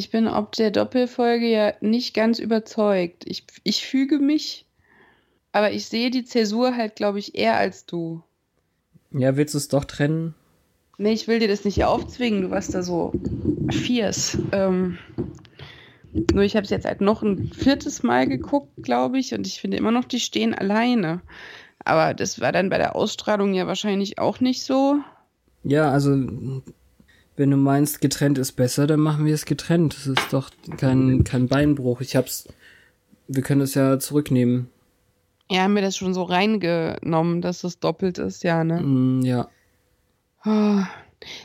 Ich bin ob der Doppelfolge ja nicht ganz überzeugt. Ich, ich füge mich, aber ich sehe die Zäsur halt, glaube ich, eher als du. Ja, willst du es doch trennen? Nee, ich will dir das nicht aufzwingen, du warst da so fierce. Ähm, nur ich habe es jetzt halt noch ein viertes Mal geguckt, glaube ich, und ich finde immer noch, die stehen alleine. Aber das war dann bei der Ausstrahlung ja wahrscheinlich auch nicht so. Ja, also wenn du meinst, getrennt ist besser, dann machen wir es getrennt. Das ist doch kein, kein Beinbruch. Ich hab's. Wir können es ja zurücknehmen. Ja, haben wir das schon so reingenommen, dass es doppelt ist, ja, ne? Mm, ja. Oh.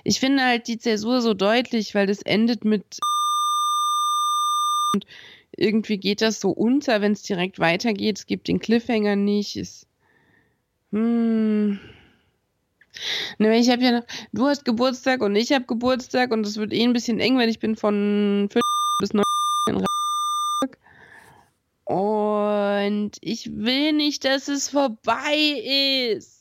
Ich finde halt die Zäsur so deutlich, weil das endet mit und irgendwie geht das so unter, wenn es direkt weitergeht. Es gibt den Cliffhanger nicht. Es, hm. Ne, ich habe ja noch, du hast Geburtstag und ich habe Geburtstag und es wird eh ein bisschen eng, weil ich bin von 5 bis 9 in Und ich will nicht, dass es vorbei ist.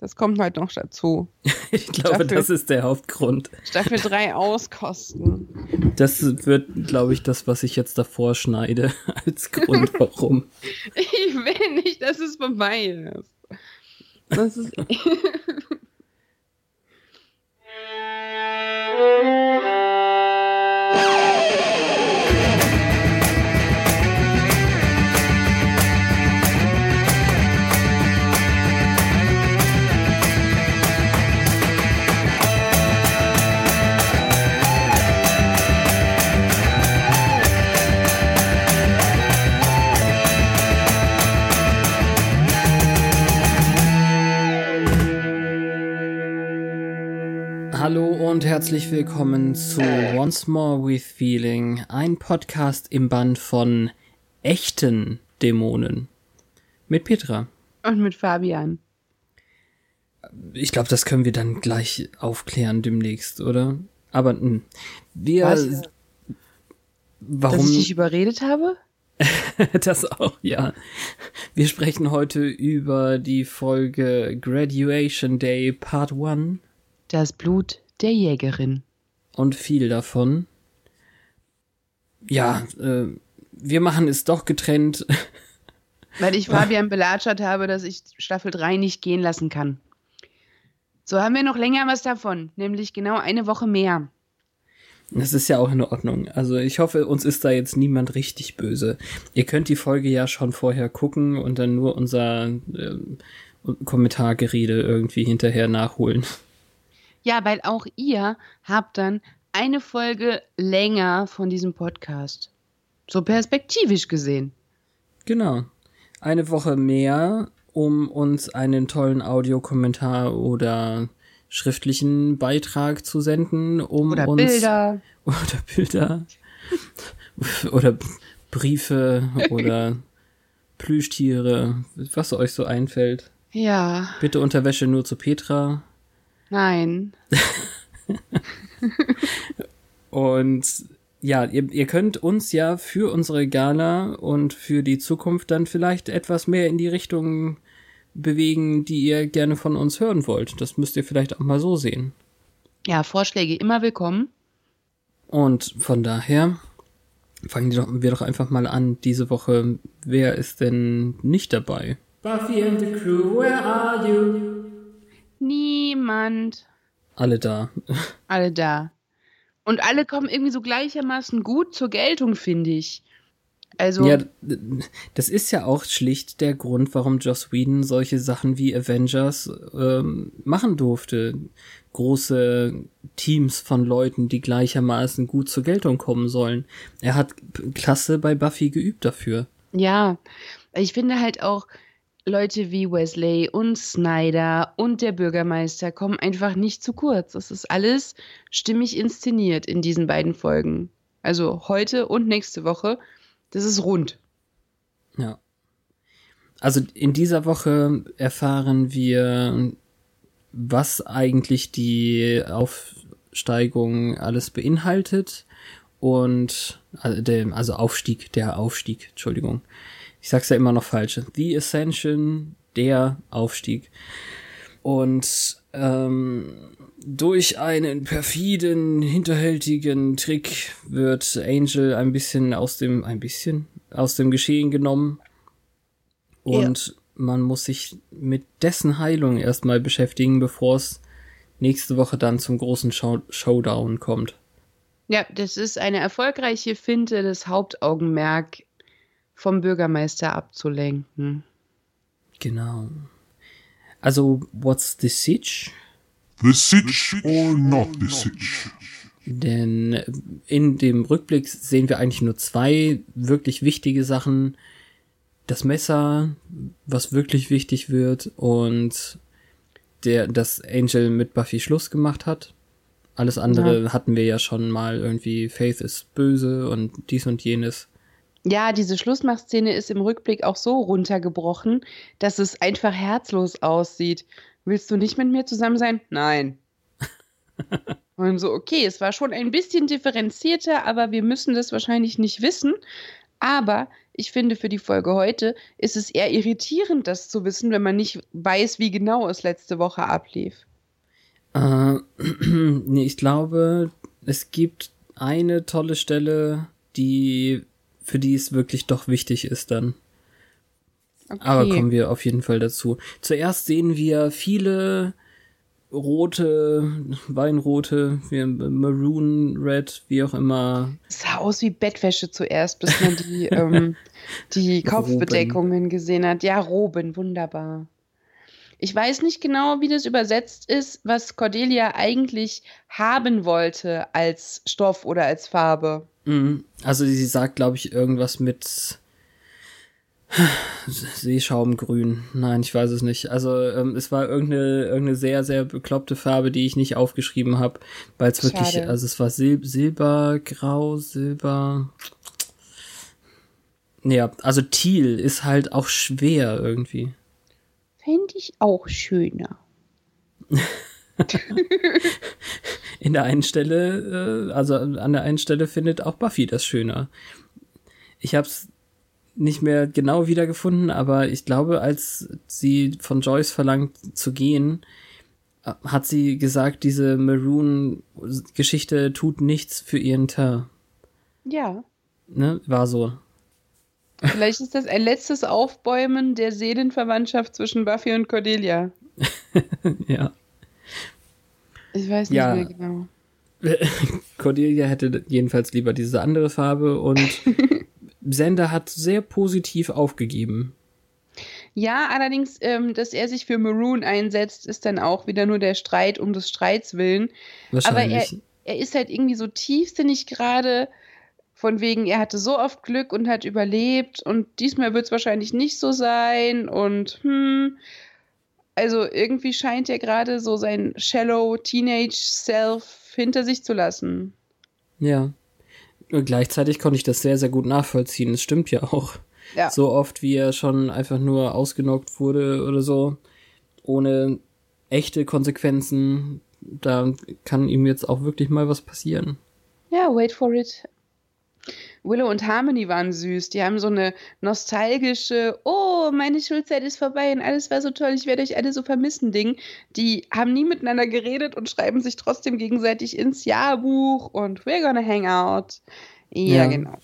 Das kommt halt noch dazu. ich glaube, Staffel, das ist der Hauptgrund. Staffel 3 auskosten. Das wird, glaube ich, das, was ich jetzt davor schneide, als Grund, warum. ich will nicht, dass es vorbei ist. Das ist. Música und herzlich willkommen zu Once More with Feeling, ein Podcast im Band von echten Dämonen. Mit Petra. Und mit Fabian. Ich glaube, das können wir dann gleich aufklären demnächst, oder? Aber mh, hm, wir. Was? Warum? Dass ich dich überredet habe? das auch, ja. Wir sprechen heute über die Folge Graduation Day Part 1. Das Blut der Jägerin. Und viel davon. Ja, äh, wir machen es doch getrennt. Weil ich Fabian belatschert habe, dass ich Staffel 3 nicht gehen lassen kann. So haben wir noch länger was davon, nämlich genau eine Woche mehr. Das ist ja auch in Ordnung. Also ich hoffe, uns ist da jetzt niemand richtig böse. Ihr könnt die Folge ja schon vorher gucken und dann nur unser äh, Kommentargerede irgendwie hinterher nachholen. Ja, weil auch ihr habt dann eine Folge länger von diesem Podcast. So perspektivisch gesehen. Genau. Eine Woche mehr, um uns einen tollen Audiokommentar oder schriftlichen Beitrag zu senden, um oder uns Bilder. oder Bilder oder Briefe oder Plüschtiere, was euch so einfällt. Ja. Bitte Unterwäsche nur zu Petra. Nein. und ja, ihr, ihr könnt uns ja für unsere Gala und für die Zukunft dann vielleicht etwas mehr in die Richtung bewegen, die ihr gerne von uns hören wollt. Das müsst ihr vielleicht auch mal so sehen. Ja, Vorschläge immer willkommen. Und von daher fangen wir doch einfach mal an diese Woche. Wer ist denn nicht dabei? Buffy and the Crew, where are you? Niemand. Alle da. Alle da. Und alle kommen irgendwie so gleichermaßen gut zur Geltung, finde ich. Also. Ja, das ist ja auch schlicht der Grund, warum Joss Whedon solche Sachen wie Avengers ähm, machen durfte. Große Teams von Leuten, die gleichermaßen gut zur Geltung kommen sollen. Er hat klasse bei Buffy geübt dafür. Ja, ich finde halt auch, Leute wie Wesley und Snyder und der Bürgermeister kommen einfach nicht zu kurz. Das ist alles stimmig inszeniert in diesen beiden Folgen. Also heute und nächste Woche. Das ist rund. Ja. Also in dieser Woche erfahren wir, was eigentlich die Aufsteigung alles beinhaltet und also Aufstieg, der Aufstieg, Entschuldigung ich sag's ja immer noch falsch. The Ascension, der Aufstieg. Und ähm, durch einen perfiden, hinterhältigen Trick wird Angel ein bisschen aus dem, ein bisschen aus dem Geschehen genommen. Und ja. man muss sich mit dessen Heilung erstmal beschäftigen, bevor es nächste Woche dann zum großen Show Showdown kommt. Ja, das ist eine erfolgreiche Finte, das Hauptaugenmerk vom Bürgermeister abzulenken. Genau. Also, what's the sitch? The sitch or not the sitch? Denn in dem Rückblick sehen wir eigentlich nur zwei wirklich wichtige Sachen. Das Messer, was wirklich wichtig wird, und der, dass Angel mit Buffy Schluss gemacht hat. Alles andere ja. hatten wir ja schon mal irgendwie, Faith ist böse und dies und jenes. Ja, diese Schlussmachszene ist im Rückblick auch so runtergebrochen, dass es einfach herzlos aussieht. Willst du nicht mit mir zusammen sein? Nein. und so, okay, es war schon ein bisschen differenzierter, aber wir müssen das wahrscheinlich nicht wissen. Aber ich finde, für die Folge heute ist es eher irritierend, das zu wissen, wenn man nicht weiß, wie genau es letzte Woche ablief. Äh, nee, ich glaube, es gibt eine tolle Stelle, die für die es wirklich doch wichtig ist dann. Okay. Aber kommen wir auf jeden Fall dazu. Zuerst sehen wir viele rote, weinrote, wie Maroon, Red, wie auch immer. Es sah aus wie Bettwäsche zuerst, bis man die, ähm, die Kopfbedeckungen gesehen hat. Ja, Roben, wunderbar. Ich weiß nicht genau, wie das übersetzt ist, was Cordelia eigentlich haben wollte als Stoff oder als Farbe. Mhm. Also sie sagt, glaube ich, irgendwas mit Seeschaumgrün. Nein, ich weiß es nicht. Also ähm, es war irgendeine, irgendeine sehr, sehr bekloppte Farbe, die ich nicht aufgeschrieben habe, weil es wirklich, also es war Sil Silbergrau, Silber. Ja, also Teal ist halt auch schwer irgendwie. Fände ich auch schöner. In der einen Stelle, äh, also an der einen Stelle findet auch Buffy das schöner. Ich habe es nicht mehr genau wiedergefunden, aber ich glaube, als sie von Joyce verlangt zu gehen, hat sie gesagt, diese Maroon-Geschichte tut nichts für ihren Teint. Ja. Ne, war so. Vielleicht ist das ein letztes Aufbäumen der Seelenverwandtschaft zwischen Buffy und Cordelia. ja. Ich weiß nicht ja. mehr genau. Cordelia hätte jedenfalls lieber diese andere Farbe und Sender hat sehr positiv aufgegeben. Ja, allerdings, ähm, dass er sich für Maroon einsetzt, ist dann auch wieder nur der Streit um des Streits willen. Aber er, er ist halt irgendwie so tiefsinnig gerade, von wegen, er hatte so oft Glück und hat überlebt und diesmal wird es wahrscheinlich nicht so sein und hm. Also irgendwie scheint er gerade so sein shallow Teenage Self hinter sich zu lassen. Ja. Und gleichzeitig konnte ich das sehr, sehr gut nachvollziehen. Es stimmt ja auch. Ja. So oft, wie er schon einfach nur ausgenockt wurde oder so, ohne echte Konsequenzen, da kann ihm jetzt auch wirklich mal was passieren. Ja, wait for it. Willow und Harmony waren süß. Die haben so eine nostalgische, oh, meine Schulzeit ist vorbei und alles war so toll, ich werde euch alle so vermissen, Ding. Die haben nie miteinander geredet und schreiben sich trotzdem gegenseitig ins Jahrbuch und we're gonna hang out. Ja, ja. genau.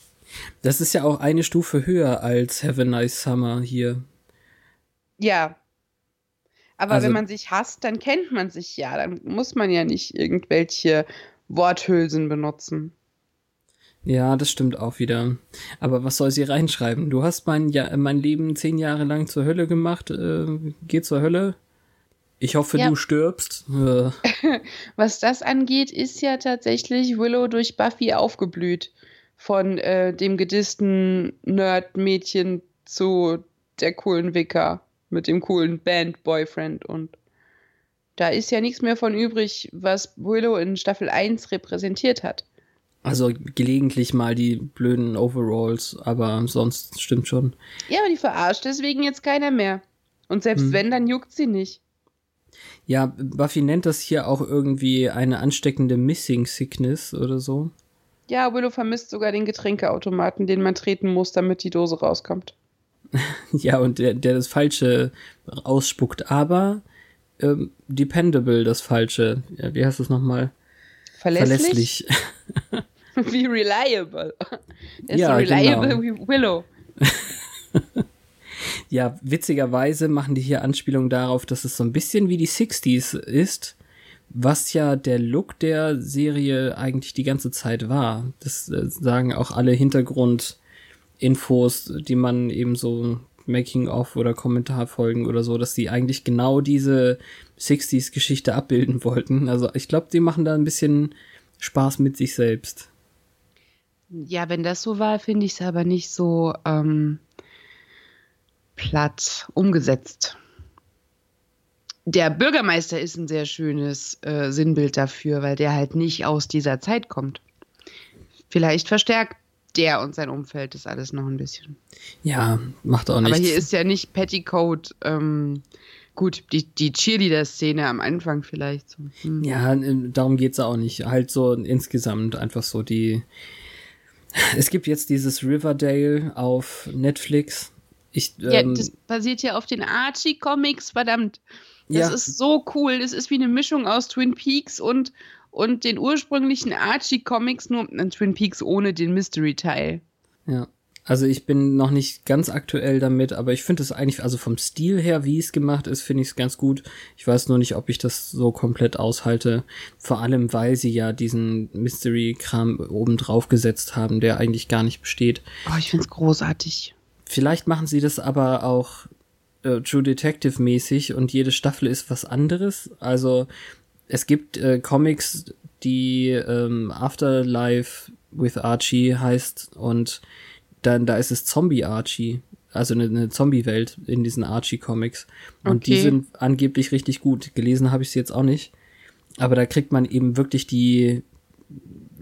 Das ist ja auch eine Stufe höher als Have a Nice Summer hier. Ja. Aber also, wenn man sich hasst, dann kennt man sich ja. Dann muss man ja nicht irgendwelche Worthülsen benutzen. Ja, das stimmt auch wieder. Aber was soll sie reinschreiben? Du hast mein, ja mein Leben zehn Jahre lang zur Hölle gemacht. Äh, geh zur Hölle. Ich hoffe, ja. du stirbst. Äh. Was das angeht, ist ja tatsächlich Willow durch Buffy aufgeblüht. Von äh, dem gedissten Nerd-Mädchen zu der coolen Wicker mit dem coolen Band-Boyfriend. Und da ist ja nichts mehr von übrig, was Willow in Staffel 1 repräsentiert hat. Also gelegentlich mal die blöden Overalls, aber sonst stimmt schon. Ja, aber die verarscht deswegen jetzt keiner mehr. Und selbst hm. wenn, dann juckt sie nicht. Ja, Buffy nennt das hier auch irgendwie eine ansteckende Missing Sickness oder so. Ja, Willow vermisst sogar den Getränkeautomaten, den man treten muss, damit die Dose rauskommt. ja, und der, der das Falsche ausspuckt. Aber ähm, dependable das Falsche. Ja, wie heißt es nochmal? Verlässlich? wie reliable. Er ist Ja, so reliable genau. wie Willow. Ja, witzigerweise machen die hier Anspielung darauf, dass es so ein bisschen wie die 60s ist, was ja der Look der Serie eigentlich die ganze Zeit war. Das äh, sagen auch alle Hintergrundinfos, die man eben so Making-of oder Kommentarfolgen oder so, dass die eigentlich genau diese 60s-Geschichte abbilden wollten. Also ich glaube, die machen da ein bisschen Spaß mit sich selbst. Ja, wenn das so war, finde ich es aber nicht so ähm, platt umgesetzt. Der Bürgermeister ist ein sehr schönes äh, Sinnbild dafür, weil der halt nicht aus dieser Zeit kommt. Vielleicht verstärkt der und sein Umfeld das alles noch ein bisschen. Ja, macht auch nichts. Aber hier ist ja nicht Petticoat. Ähm, gut, die, die Cheerleader-Szene am Anfang vielleicht. So. Hm. Ja, darum geht's auch nicht. Halt so insgesamt einfach so die. Es gibt jetzt dieses Riverdale auf Netflix. Ich, Ja, ähm, das basiert ja auf den Archie-Comics, verdammt. Das Ja. ist so cool. Das ist wie eine Mischung aus Twin Peaks und, und den ursprünglichen Archie-Comics, nur Twin Peaks ohne den Mystery-Teil. ja. Also ich bin noch nicht ganz aktuell damit, aber ich finde es eigentlich, also vom Stil her, wie es gemacht ist, finde ich es ganz gut. Ich weiß nur nicht, ob ich das so komplett aushalte. Vor allem, weil sie ja diesen Mystery-Kram oben drauf gesetzt haben, der eigentlich gar nicht besteht. Oh, ich find's großartig. Vielleicht machen sie das aber auch äh, True Detective mäßig und jede Staffel ist was anderes. Also es gibt äh, Comics, die ähm, Afterlife with Archie heißt und dann da ist es Zombie Archie, also eine, eine Zombie-Welt in diesen Archie-Comics. Und die Okay. sind angeblich richtig gut. Gelesen habe ich sie jetzt auch nicht. Aber da kriegt man eben wirklich die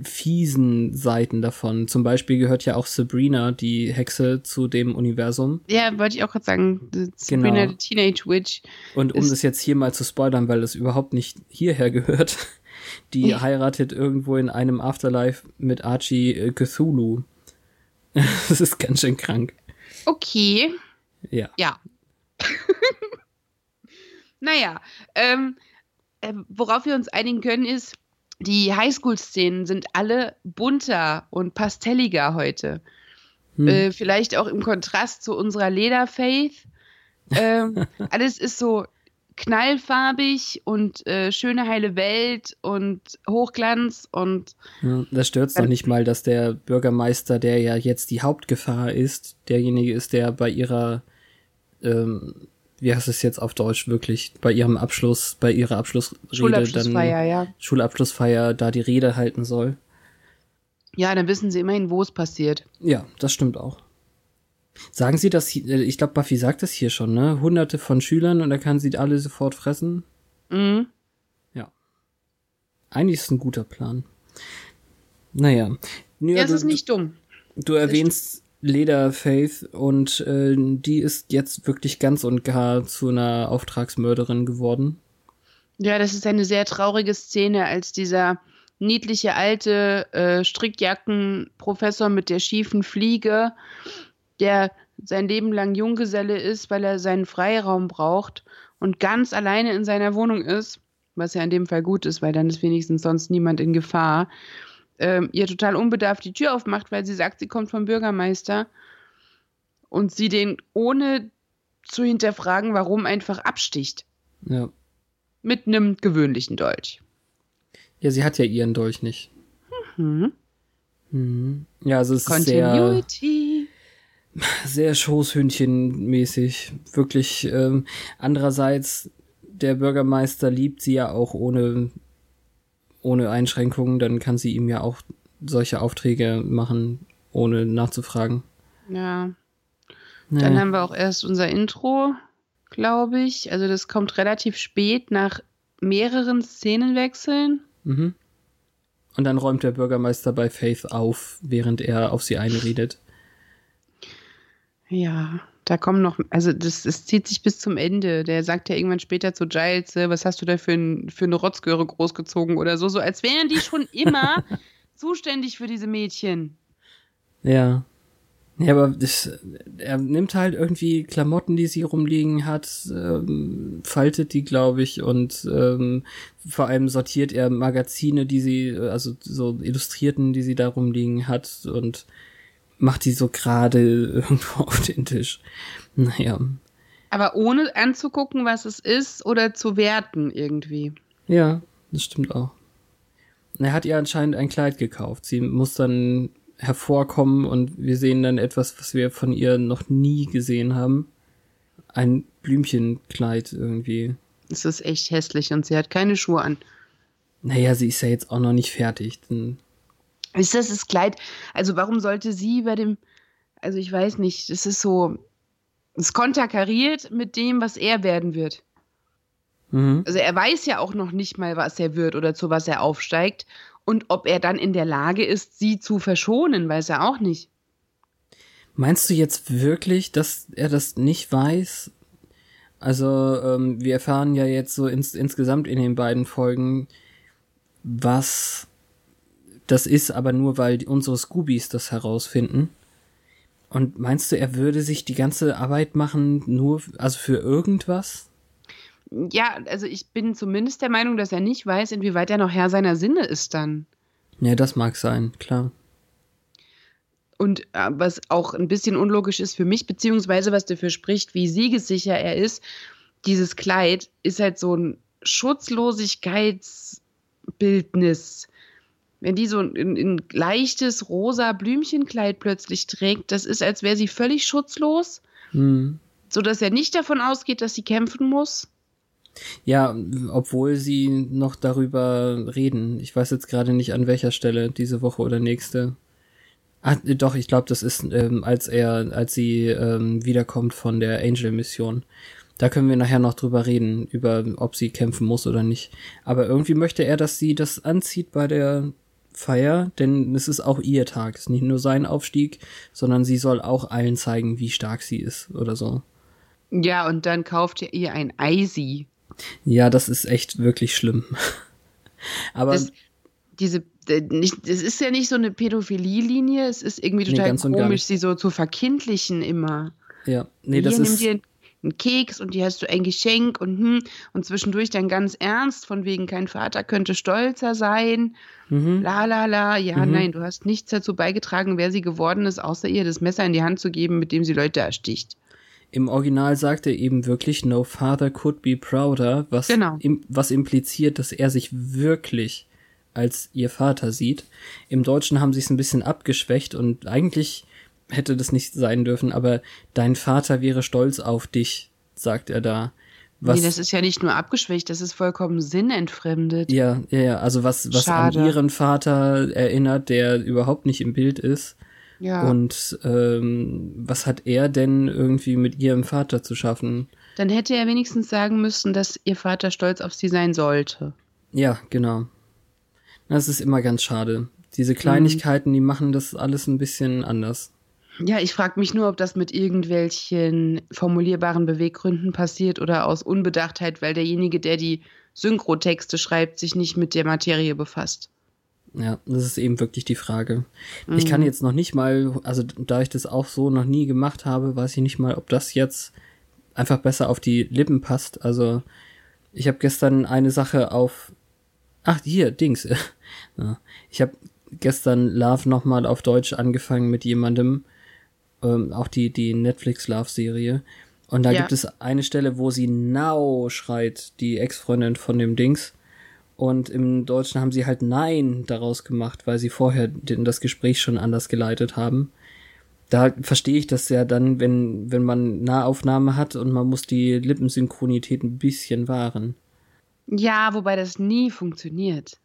fiesen Seiten davon. Zum Beispiel gehört ja auch Sabrina, die Hexe, zu dem Universum. Ja, wollte ich auch gerade sagen. Sabrina Genau. the Teenage Witch. Und um das jetzt hier mal zu spoilern, weil das überhaupt nicht hierher gehört, die heiratet irgendwo in einem Afterlife mit Archie äh, Cthulhu. das ist ganz schön krank. Okay. Ja. Ja. naja, ähm, äh, worauf wir uns einigen können, ist, die Highschool-Szenen sind alle bunter und pastelliger heute. Hm. Äh, vielleicht auch im Kontrast zu unserer Lederfaith. Ähm, alles ist so knallfarbig und äh, schöne heile Welt und Hochglanz und Ja, das stört doch nicht mal, dass der Bürgermeister, der ja jetzt die Hauptgefahr ist, derjenige ist, der bei ihrer, ähm, wie heißt es jetzt auf Deutsch wirklich, bei ihrem Abschluss, bei ihrer Abschlussrede Schulabschlussfeier, dann ja. Schulabschlussfeier da die Rede halten soll. Ja, dann wissen sie immerhin, wo es passiert. Ja, das stimmt auch. Sagen Sie das, hier- äh, ich glaube, Buffy sagt das hier schon, ne? Hunderte von Schülern und er kann sie alle sofort fressen. Mhm. Eigentlich ist es ein guter Plan. Naja. Ja, Ja, es ist nicht dumm. Du erwähnst Lederfaith und äh, die ist jetzt wirklich ganz und gar zu einer Auftragsmörderin geworden. Ja, das ist eine sehr traurige Szene, als dieser niedliche alte äh, Strickjacken-Professor mit der schiefen Fliege, der sein Leben lang Junggeselle ist, weil er seinen Freiraum braucht und ganz alleine in seiner Wohnung ist, was ja in dem Fall gut ist, weil dann ist wenigstens sonst niemand in Gefahr, ähm, ihr total unbedarft die Tür aufmacht, weil sie sagt, sie kommt vom Bürgermeister und sie den ohne zu hinterfragen, warum einfach absticht Ja. mit einem gewöhnlichen Dolch. Ja, sie hat ja ihren Dolch nicht. Mhm. Mhm. Ja, also es ist sehr, Continuity. Sehr Schoßhündchenmäßig. Wirklich. Ähm, andererseits, der Bürgermeister liebt sie ja auch ohne, ohne Einschränkungen. Dann kann sie ihm ja auch solche Aufträge machen, ohne nachzufragen. Ja. Dann Naja. haben wir auch erst unser Intro, glaube ich. Also das kommt relativ spät nach mehreren Szenenwechseln. Mhm. Und dann räumt der Bürgermeister bei Faith auf, während er auf sie einredet. Ja, da kommen noch, also das, das zieht sich bis zum Ende. Der sagt ja irgendwann später zu Giles, äh, was hast du da für, ein, für eine Rotzgöre großgezogen oder so, so als wären die schon immer zuständig für diese Mädchen. Ja. Ja, aber das, er nimmt halt irgendwie Klamotten, die sie rumliegen hat, ähm, faltet die, glaube ich, und ähm, vor allem sortiert er Magazine, die sie, also so Illustrierten, die sie da rumliegen hat und macht die so gerade irgendwo auf den Tisch. Naja. Aber ohne anzugucken, was es ist oder zu werten irgendwie. Ja, das stimmt auch. Er hat ihr anscheinend ein Kleid gekauft. Sie muss dann hervorkommen und wir sehen dann etwas, was wir von ihr noch nie gesehen haben. Ein Blümchenkleid irgendwie. Es ist echt hässlich und sie hat keine Schuhe an. Naja, sie ist ja jetzt auch noch nicht fertig. Dann ist das das Kleid? Also warum sollte sie bei dem, also ich weiß nicht, das ist so, es konterkariert mit dem, was er werden wird. Mhm. Also er weiß ja auch noch nicht mal, was er wird oder zu was er aufsteigt. Und ob er dann in der Lage ist, sie zu verschonen, weiß er auch nicht. Meinst du jetzt wirklich, dass er das nicht weiß? Also, ähm, wir erfahren ja jetzt so ins, insgesamt in den beiden Folgen, was das ist, aber nur weil unsere Scoobies das herausfinden. Und meinst du, er würde sich die ganze Arbeit machen, nur, also für irgendwas? Ja, also ich bin zumindest der Meinung, dass er nicht weiß, inwieweit er noch Herr seiner Sinne ist dann. Ja, das mag sein, klar. Und äh, was auch ein bisschen unlogisch ist für mich, beziehungsweise was dafür spricht, wie siegessicher er ist, dieses Kleid ist halt so ein Schutzlosigkeitsbildnis. Wenn die so ein, ein leichtes rosa Blümchenkleid plötzlich trägt, das ist, als wäre sie völlig schutzlos, Hm. so dass er nicht davon ausgeht, dass sie kämpfen muss. Ja, obwohl sie noch darüber reden. Ich weiß jetzt gerade nicht an welcher Stelle, diese Woche oder nächste. Ah, doch, ich glaube, das ist, ähm, als er, als sie ähm, wiederkommt von der Angel-Mission. Da können wir nachher noch drüber reden, über ob sie kämpfen muss oder nicht. Aber irgendwie möchte er, dass sie das anzieht bei der Feier, denn es ist auch ihr Tag. Es ist nicht nur sein Aufstieg, sondern sie soll auch allen zeigen, wie stark sie ist oder so. Ja, und dann kauft er ihr ein Eisi. Ja, das ist echt wirklich schlimm. Aber Das, diese, äh, nicht, das ist ja nicht so eine Pädophilie-Linie, es ist irgendwie Nee, total gar komisch, sie so zu verkindlichen immer. ja, nee, Hier das nimm ist dir einen Keks und hier hast du ein Geschenk und hm, und zwischendurch dann ganz ernst, von wegen kein Vater könnte stolzer sein. mhm. La la la, ja, Mhm. nein, du hast nichts dazu beigetragen, wer sie geworden ist, außer ihr das Messer in die Hand zu geben, mit dem sie Leute ersticht. Im Original sagt er eben wirklich, no father could be prouder, was, Genau. im, was impliziert, dass er sich wirklich als ihr Vater sieht. Im Deutschen haben sie es ein bisschen abgeschwächt und eigentlich hätte das nicht sein dürfen, aber dein Vater wäre stolz auf dich, sagt er da. Was, nee, das ist ja nicht nur abgeschwächt, das ist vollkommen sinnentfremdet. ja, ja, ja, also was, was an ihren Vater erinnert, der überhaupt nicht im Bild ist. Ja. Und ähm, was hat er denn irgendwie mit ihrem Vater zu schaffen? Dann hätte er wenigstens sagen müssen, dass ihr Vater stolz auf sie sein sollte. Ja, genau. Das ist immer ganz schade. Diese Kleinigkeiten, die machen das alles ein bisschen anders. Ja, ich frage mich nur, ob das mit irgendwelchen formulierbaren Beweggründen passiert oder aus Unbedachtheit, weil derjenige, der die Synchrotexte schreibt, sich nicht mit der Materie befasst. Ja, das ist eben wirklich die Frage. Ich kann jetzt noch nicht mal, also da ich das auch so noch nie gemacht habe, weiß ich nicht mal, ob das jetzt einfach besser auf die Lippen passt. Also ich habe gestern eine Sache auf, ach hier, Dings. Ich habe gestern Love nochmal auf Deutsch angefangen mit jemandem, ähm, auch die, die Netflix-Love-Serie. Und da Ja. gibt es eine Stelle, wo sie Now schreit, die Ex-Freundin von dem Dings. Und im Deutschen haben sie halt Nein daraus gemacht, weil sie vorher den, das Gespräch schon anders geleitet haben. Da verstehe ich das ja dann, wenn, wenn man Nahaufnahme hat und man muss die Lippensynchronität ein bisschen wahren. Ja, wobei das nie funktioniert.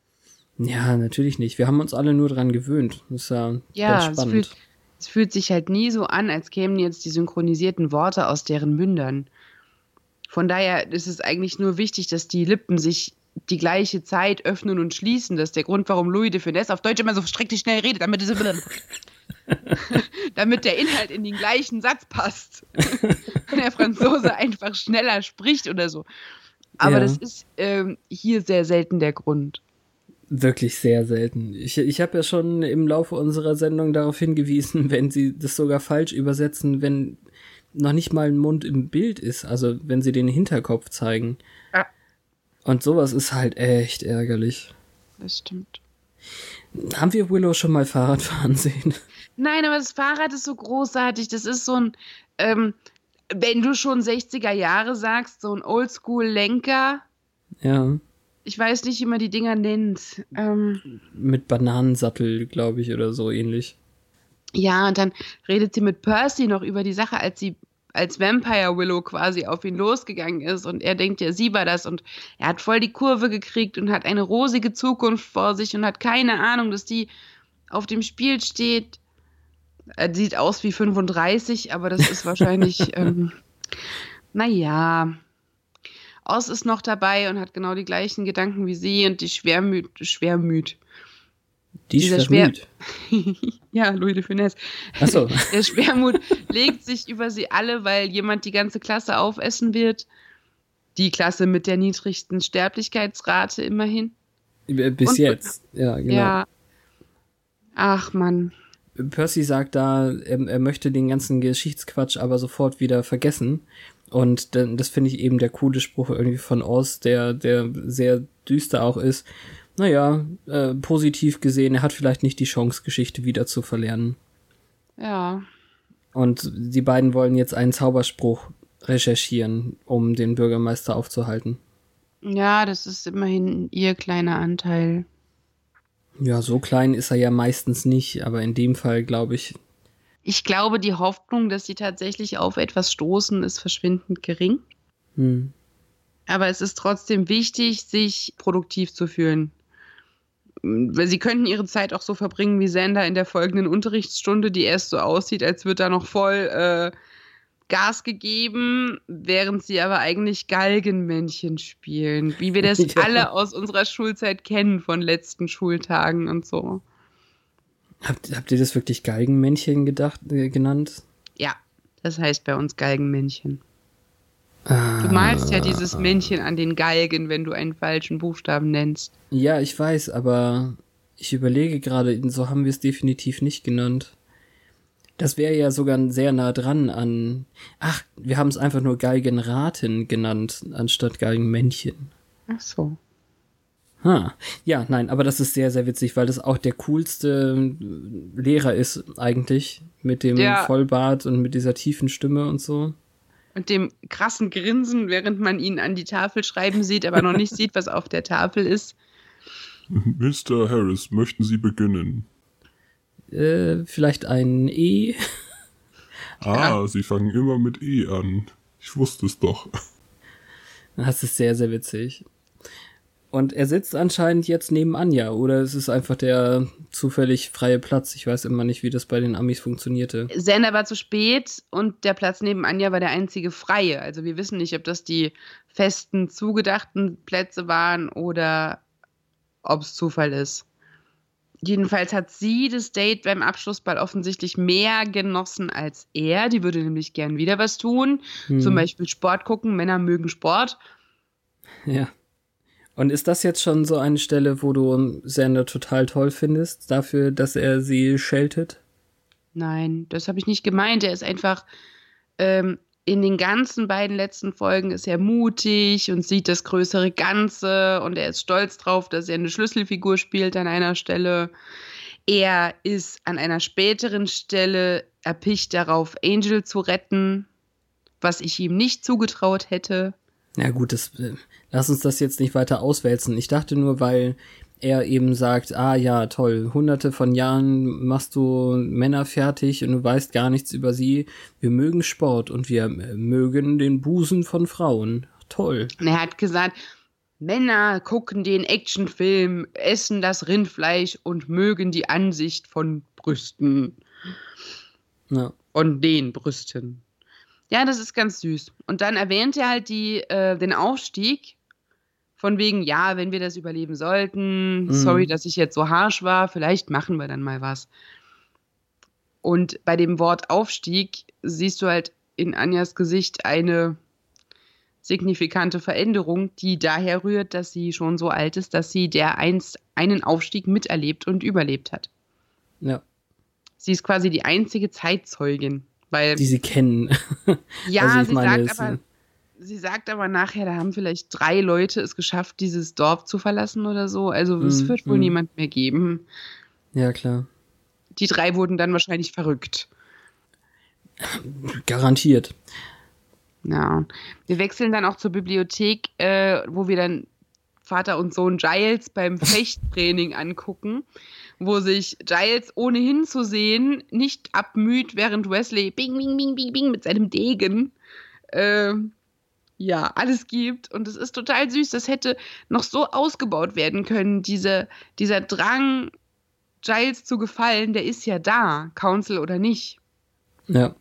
Ja, natürlich nicht. Wir haben uns alle nur dran gewöhnt. Das ist ja, Ja, ganz es spannend. fühlt, es fühlt sich halt nie so an, als kämen jetzt die synchronisierten Worte aus deren Mündern. Von daher ist es eigentlich nur wichtig, dass die Lippen sich die gleiche Zeit öffnen und schließen. Das ist der Grund, warum Louis de Finesse auf Deutsch immer so schrecklich schnell redet, damit, es damit der Inhalt in den gleichen Satz passt. Wenn der Franzose einfach schneller spricht oder so. Aber Ja. das ist ähm, hier sehr selten der Grund. Wirklich sehr selten. Ich, ich habe ja schon im Laufe unserer Sendung darauf hingewiesen, wenn sie das sogar falsch übersetzen, wenn noch nicht mal ein Mund im Bild ist, also wenn sie den Hinterkopf zeigen. Ja. Und sowas ist halt echt ärgerlich. Das stimmt. Haben wir Willow schon mal Fahrrad fahren sehen? Nein, aber das Fahrrad ist so großartig. Das ist so ein, ähm, wenn du schon 60er Jahre sagst, so ein Oldschool-Lenker. Ja. Ich weiß nicht, wie man die Dinger nennt. Ähm, Mit Bananensattel, glaube ich, oder so ähnlich. ja, und dann redet sie mit Percy noch über die Sache, als sie als Vampire Willow quasi auf ihn losgegangen ist und er denkt ja, sie war das und er hat voll die Kurve gekriegt und hat eine rosige Zukunft vor sich und hat keine Ahnung, dass die auf dem Spiel steht. Er sieht aus wie 35, aber das ist wahrscheinlich, ähm, naja. Oz ist noch dabei und hat genau die gleichen Gedanken wie sie und die Schwermüt, Schwermüt. Die Dieser Schwermüt. ja, Louis de Funès. Achso. Der Schwermut legt sich über sie alle, weil jemand die ganze Klasse aufessen wird. Die Klasse mit der niedrigsten Sterblichkeitsrate immerhin. Bis Und- jetzt. Ja, genau. Ja. Ach Mann. Percy sagt da, er, er möchte den ganzen Geschichtsquatsch aber sofort wieder vergessen. Und dann, das finde ich eben der coole Spruch irgendwie von Oz, der, der sehr düster auch ist. Naja, äh, positiv gesehen, er hat vielleicht nicht die Chance, Geschichte wieder zu verlernen. Ja. Und die beiden wollen jetzt einen Zauberspruch recherchieren, um den Bürgermeister aufzuhalten. Ja, das ist immerhin ihr kleiner Anteil. Ja, so klein ist er ja meistens nicht, aber in dem Fall glaube ich, Ich glaube, die Hoffnung, dass sie tatsächlich auf etwas stoßen, ist verschwindend gering. hm, Aber es ist trotzdem wichtig, sich produktiv zu fühlen. Weil Sie könnten ihre Zeit auch so verbringen wie Sander in der folgenden Unterrichtsstunde, die erst so aussieht, als wird da noch voll äh, Gas gegeben, während sie aber eigentlich Galgenmännchen spielen. Wie wir das Ja. alle aus unserer Schulzeit kennen von letzten Schultagen und so. Habt, habt ihr das wirklich Geigenmännchen gedacht, äh, genannt? Ja, das heißt bei uns Galgenmännchen. Ah, Du malst ja dieses Männchen an den Galgen, wenn du einen falschen Buchstaben nennst. Ja, ich weiß, aber ich überlege gerade, so haben wir es definitiv nicht genannt. Das wäre ja sogar sehr nah dran an. Ach, wir haben es einfach nur Geigenraten genannt, anstatt Geigenmännchen. Ach so. Ha. Ja, nein, aber das ist sehr, sehr witzig, weil das auch der coolste äh, Lehrer ist, eigentlich. Mit dem Ja. Vollbart und mit dieser tiefen Stimme und so. Und dem krassen Grinsen, während man ihn an die Tafel schreiben sieht, aber noch nicht sieht, was auf der Tafel ist. Mr. Harris, möchten Sie beginnen? Äh, vielleicht ein E. Ah, Sie fangen immer mit E an. Ich wusste es doch. Das ist sehr, sehr witzig. Und er sitzt anscheinend jetzt neben Anja, oder es ist einfach der zufällig freie Platz. Ich weiß immer nicht, wie das bei den Amis funktionierte. Sender war zu spät und der Platz neben Anja war der einzige freie. Also wir wissen nicht, ob das die festen, zugedachten Plätze waren oder ob es Zufall ist. Jedenfalls hat sie das Date beim Abschlussball offensichtlich mehr genossen als er. Die würde nämlich gern wieder was tun. Hm. Zum Beispiel Sport gucken. Männer mögen Sport. Ja. Und ist das jetzt schon so eine Stelle, wo du Sander total toll findest, dafür, dass er sie scheltet? Nein, das habe ich nicht gemeint. Er ist einfach ähm, in den ganzen beiden letzten Folgen ist er mutig und sieht das größere Ganze und er ist stolz drauf, dass er eine Schlüsselfigur spielt an einer Stelle. Er ist an einer späteren Stelle erpicht darauf, Angel zu retten, was ich ihm nicht zugetraut hätte. Ja gut, das, äh, lass uns das jetzt nicht weiter auswälzen. Ich dachte nur, weil er eben sagt, ah ja, toll, hunderte von Jahren machst du Männer fertig und du weißt gar nichts über sie. Wir mögen Sport und wir äh, mögen den Busen von Frauen. Toll. Und er hat gesagt, Männer gucken den Actionfilm, essen das Rindfleisch und mögen die Ansicht von Brüsten. Ja. Von den Brüsten. Ja, das ist ganz süß. Und dann erwähnt er halt die, äh, den Aufstieg. Von wegen, ja, wenn wir das überleben sollten, Mhm. sorry, dass ich jetzt so harsch war, vielleicht machen wir dann mal was. Und bei dem Wort Aufstieg siehst du halt in Anjas Gesicht eine signifikante Veränderung, die daher rührt, dass sie schon so alt ist, dass sie der einst einen Aufstieg miterlebt und überlebt hat. Ja. Sie ist quasi die einzige Zeitzeugin, weil die sie kennen. Ja, also sie meine, sagt aber sie sagt aber nachher, da haben vielleicht drei Leute es geschafft, dieses Dorf zu verlassen oder so. Also es mm, wird wohl mm. niemand mehr geben. Ja, klar. Die drei wurden dann wahrscheinlich verrückt. Garantiert. Ja. Wir wechseln dann auch zur Bibliothek, äh, wo wir dann Vater und Sohn Giles beim Fechttraining angucken, wo sich Giles ohnehin zu sehen nicht abmüht, während Wesley bing, bing, bing, bing, bing mit seinem Degen äh, ja, alles gibt. Und es ist total süß. Das hätte noch so ausgebaut werden können. Diese, dieser Drang, Giles zu gefallen, der ist ja da, Council oder nicht. Ja.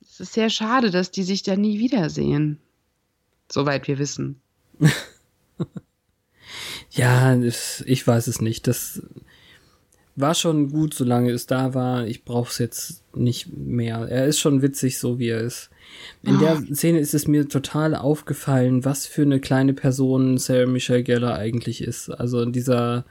Es ist sehr schade, dass die sich da nie wiedersehen. Soweit wir wissen. ja, ich weiß es nicht. Das war schon gut, solange es da war. Ich brauche es jetzt nicht mehr. Er ist schon witzig, so wie er ist. In oh. der Szene ist es mir total aufgefallen, was für eine kleine Person Sarah Michelle Geller eigentlich ist. Also dieser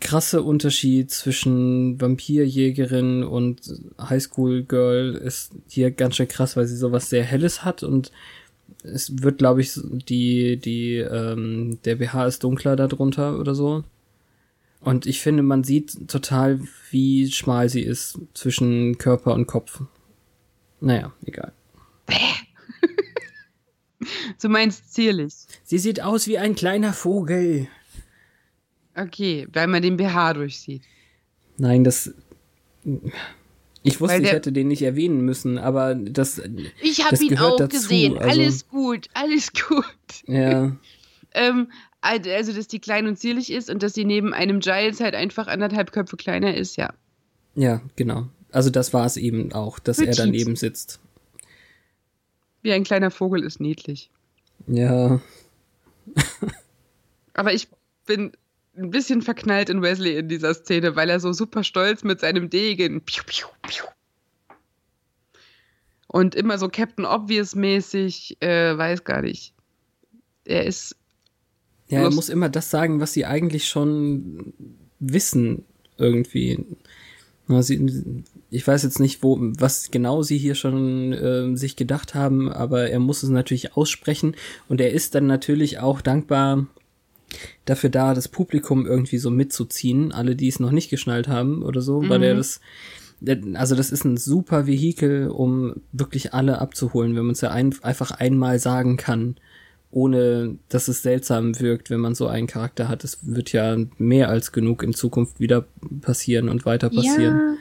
krasse Unterschied zwischen Vampirjägerin und Highschool Girl ist hier ganz schön krass, weil sie sowas sehr Helles hat und es wird, glaube ich, die, die, ähm, der BH ist dunkler darunter oder so. Und ich finde, man sieht total, wie schmal sie ist zwischen Körper und Kopf. Naja, egal. du meinst zierlich. Sie sieht aus wie ein kleiner Vogel. Okay, weil man den BH durchsieht. Nein, das. Ich wusste, ich hätte den nicht erwähnen müssen, aber das. Ich habe ihn auch dazu. gesehen. Also, alles gut, alles gut. Ja. ähm, also, dass die klein und zierlich ist und dass sie neben einem Giles halt einfach anderthalb Köpfe kleiner ist, ja. Ja, genau. Also das war es eben auch, dass Petit. er daneben sitzt. Wie ein kleiner Vogel ist niedlich. Ja. Aber ich bin ein bisschen verknallt in Wesley in dieser Szene, weil er so super stolz mit seinem Degen piu, piu, piu, und immer so Captain Obvious mäßig, äh, weiß gar nicht. Er ist. Ja, er muss immer das sagen, was sie eigentlich schon wissen, irgendwie. Sie, ich weiß jetzt nicht, wo, was genau sie hier schon äh, sich gedacht haben, aber er muss es natürlich aussprechen und er ist dann natürlich auch dankbar dafür da, das Publikum irgendwie so mitzuziehen, alle, die es noch nicht geschnallt haben oder so, mhm. weil er das, also das ist ein super Vehikel, um wirklich alle abzuholen, wenn man es ja ein, einfach einmal sagen kann, ohne dass es seltsam wirkt, wenn man so einen Charakter hat. Es wird ja mehr als genug in Zukunft wieder passieren und weiter passieren. Ja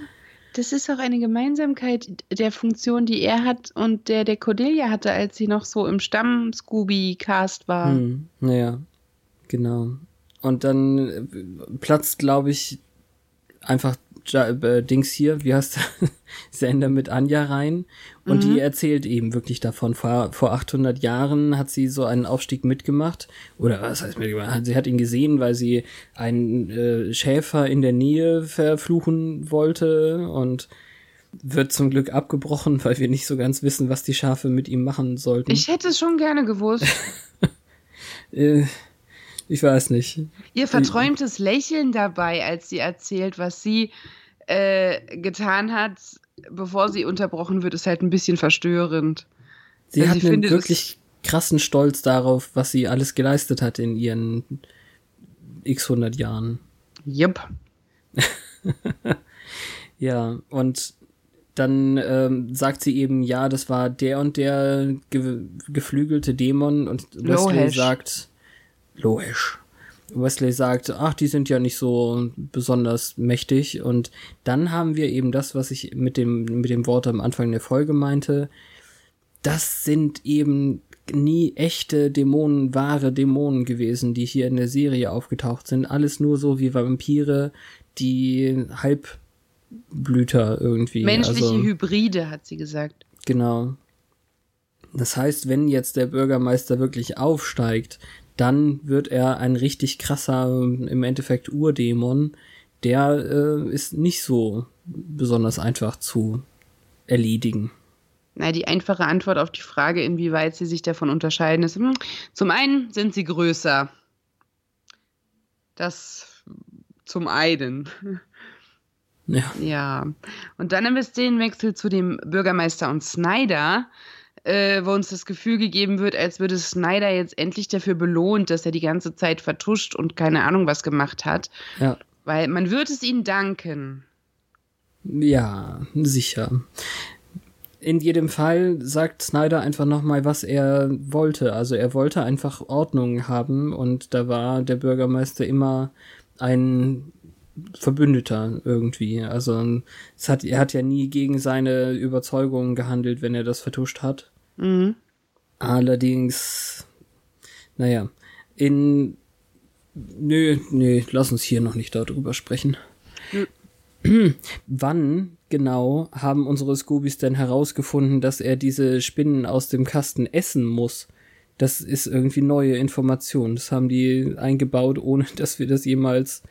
das ist auch eine Gemeinsamkeit der Funktion, die er hat und der der Cordelia hatte, als sie noch so im Stamm-Scooby-Cast war. Hm, naja, genau. Und dann äh, platzt, glaube ich, einfach äh, Dings hier, wie heißt der, Sender mit Anja rein und mhm. die erzählt eben wirklich davon. Vor, vor 800 Jahren hat sie so einen Aufstieg mitgemacht oder was heißt mitgemacht? Sie hat ihn gesehen, weil sie einen äh, Schäfer in der Nähe verfluchen wollte und wird zum Glück abgebrochen, weil wir nicht so ganz wissen, was die Schafe mit ihm machen sollten. Ich hätte es schon gerne gewusst. äh, ich weiß nicht. Ihr verträumtes Lächeln dabei, als sie erzählt, was sie äh, getan hat, bevor sie unterbrochen wird, ist halt ein bisschen verstörend. Sie also hat einen finde, wirklich krassen Stolz darauf, was sie alles geleistet hat in ihren x 100 Jahren. Yep. ja, und dann ähm, sagt sie eben, ja, das war der und der ge geflügelte Dämon und Wesley sagt, Loesch. Wesley sagt, ach, die sind ja nicht so besonders mächtig. Und dann haben wir eben das, was ich mit dem, mit dem Wort am Anfang der Folge meinte. Das sind eben nie echte Dämonen, wahre Dämonen gewesen, die hier in der Serie aufgetaucht sind. Alles nur so wie Vampire, die Halbblüter irgendwie. Menschliche also, Hybride, hat sie gesagt. Genau. Das heißt, wenn jetzt der Bürgermeister wirklich aufsteigt, dann wird er ein richtig krasser, im Endeffekt Urdämon. Der äh, ist nicht so besonders einfach zu erledigen. Na, die einfache Antwort auf die Frage, inwieweit sie sich davon unterscheiden, ist, hm, zum einen sind sie größer. Das zum einen. Ja. Ja. Und dann haben wir Szenenwechsel zu dem Bürgermeister und Snyder, äh, wo uns das Gefühl gegeben wird, als würde Snyder jetzt endlich dafür belohnt, dass er die ganze Zeit vertuscht und keine Ahnung was gemacht hat. Ja. Weil man wird es ihm danken. Ja, sicher. In jedem Fall sagt Snyder einfach nochmal, was er wollte. Also er wollte einfach Ordnung haben und da war der Bürgermeister immer ein Verbündeter irgendwie. Also es hat, er hat ja nie gegen seine Überzeugungen gehandelt, wenn er das vertuscht hat. Mhm. Allerdings, naja, in Nö, nö, lass uns hier noch nicht darüber sprechen. Wann genau haben unsere Scoobies denn herausgefunden, dass er diese Spinnen aus dem Kasten essen muss? Das ist irgendwie neue Information. Das haben die eingebaut, ohne dass wir das jemals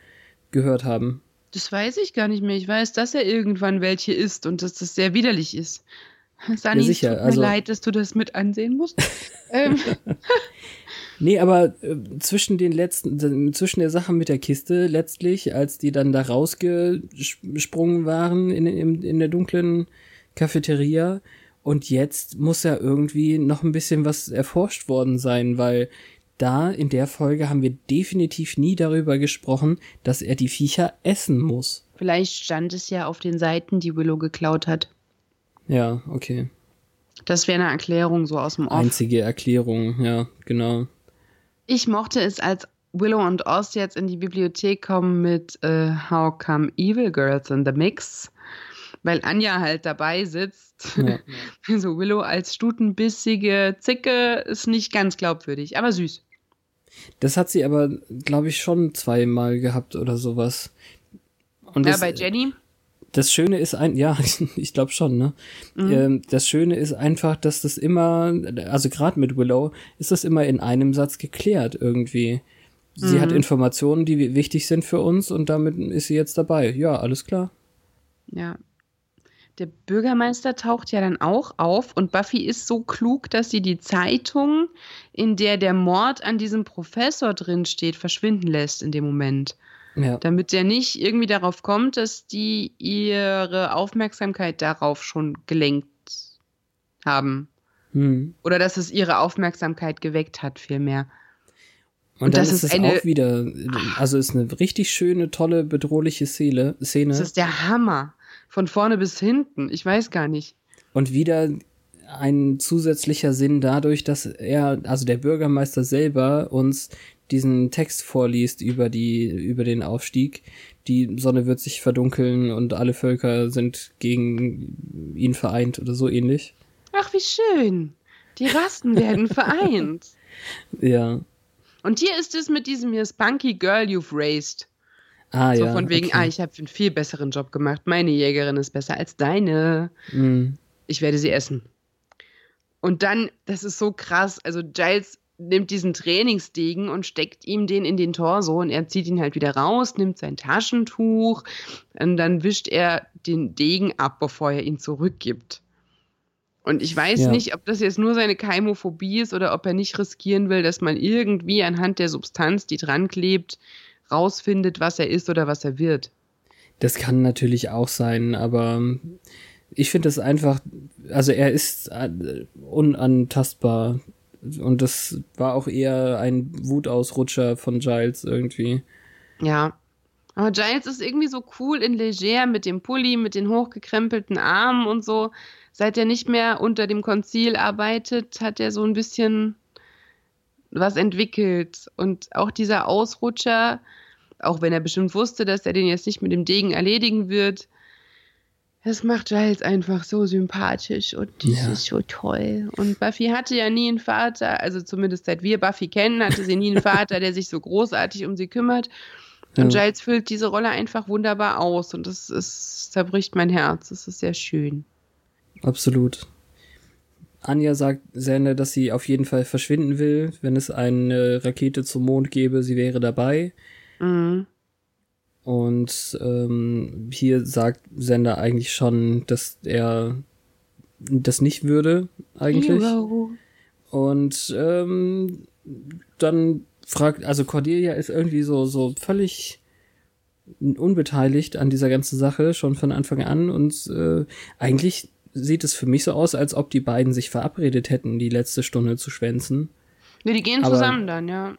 gehört haben. Das weiß ich gar nicht mehr. Ich weiß, dass er irgendwann welche isst und dass das sehr widerlich ist. Sani, Ja, sicher, es tut mir also- leid, dass du das mit ansehen musst. ähm, Nee, aber äh, zwischen den letzten, zwischen der Sache mit der Kiste letztlich, als die dann da rausgesprungen waren in, in, in der dunklen Cafeteria und jetzt muss ja irgendwie noch ein bisschen was erforscht worden sein, weil da in der Folge haben wir definitiv nie darüber gesprochen, dass er die Viecher essen muss. vielleicht stand es ja auf den Seiten, die Willow geklaut hat. Ja, okay. Das wäre eine Erklärung so aus dem Off. Einzige Erklärung, ja, genau. Ich mochte es, als Willow und Oz jetzt in die Bibliothek kommen mit äh, How Come Evil Girls in the Mix, weil Anja halt dabei sitzt. Ja. Also Willow als stutenbissige Zicke ist nicht ganz glaubwürdig, aber süß. Das hat sie aber, glaube ich, schon zweimal gehabt oder sowas. Und Ja, das, bei Jenny. Das Schöne ist ein, ja, ich glaube schon, ne? Ähm, das Schöne ist einfach, dass das immer, also gerade mit Willow, ist das immer in einem Satz geklärt irgendwie. Sie hat Informationen, die wi- wichtig sind für uns und damit ist sie jetzt dabei. Ja, alles klar. Ja. Der Bürgermeister taucht ja dann auch auf und Buffy ist so klug, dass sie die Zeitung, in der der Mord an diesem Professor drin steht, verschwinden lässt in dem Moment. Ja. Damit der nicht irgendwie darauf kommt, dass die ihre Aufmerksamkeit darauf schon gelenkt haben. Hm. Oder dass es ihre Aufmerksamkeit geweckt hat, vielmehr. Und, Und das ist ist es eine- auch wieder, also ist eine richtig schöne, tolle, bedrohliche Szene. Das ist der Hammer. Von vorne bis hinten. Ich weiß gar nicht. Und wieder ein zusätzlicher Sinn dadurch, dass er, also der Bürgermeister selber uns diesen Text vorliest über die, über den Aufstieg. Die Sonne wird sich verdunkeln und alle Völker sind gegen ihn vereint oder so ähnlich. Ach, wie schön. Die Rasten werden vereint. Ja. Und hier ist es mit diesem hier Spunky Girl You've Raised. Ah, So ja. von wegen, okay. ah, ich habe einen viel besseren Job gemacht. Meine Jägerin ist besser als deine. Mm, Ich werde sie essen. Und dann, das ist so krass. Also Giles nimmt diesen Trainingsdegen und steckt ihm den in den Torso und er zieht ihn halt wieder raus, nimmt sein Taschentuch und dann wischt er den Degen ab, bevor er ihn zurückgibt. Und ich weiß Ja. nicht, ob das jetzt nur seine Keimophobie ist oder ob er nicht riskieren will, dass man irgendwie anhand der Substanz, die dran klebt, rausfindet, was er ist oder was er wird. Das kann natürlich auch sein, aber ich finde es einfach, also er ist äh, unantastbar. Und das war auch eher ein Wutausrutscher von Giles irgendwie. Ja. Aber Giles ist irgendwie so cool in Leger mit dem Pulli, mit den hochgekrempelten Armen und so. Seit er nicht mehr unter dem Konzil arbeitet, hat er so ein bisschen was entwickelt. Und auch dieser Ausrutscher, auch wenn er bestimmt wusste, dass er den jetzt nicht mit dem Degen erledigen wird, das macht Giles einfach so sympathisch und das Ja. ist so toll. Und Buffy hatte ja nie einen Vater, also zumindest seit wir Buffy kennen, hatte sie nie einen Vater, der sich so großartig um sie kümmert. Und Ja. Giles füllt diese Rolle einfach wunderbar aus und das ist, zerbricht mein Herz. Das ist sehr schön. Absolut. Anja sagt Sander, dass sie auf jeden Fall verschwinden will, wenn es eine Rakete zum Mond gäbe, sie wäre dabei. Mhm. Und ähm, hier sagt Sender eigentlich schon, dass er das nicht würde, eigentlich. Hero. Und ähm, dann fragt, also Cordelia ist irgendwie so, so völlig unbeteiligt an dieser ganzen Sache schon von Anfang an und äh, eigentlich sieht es für mich so aus, als ob die beiden sich verabredet hätten, die letzte Stunde zu schwänzen. Ne, die gehen Aber zusammen dann, ja.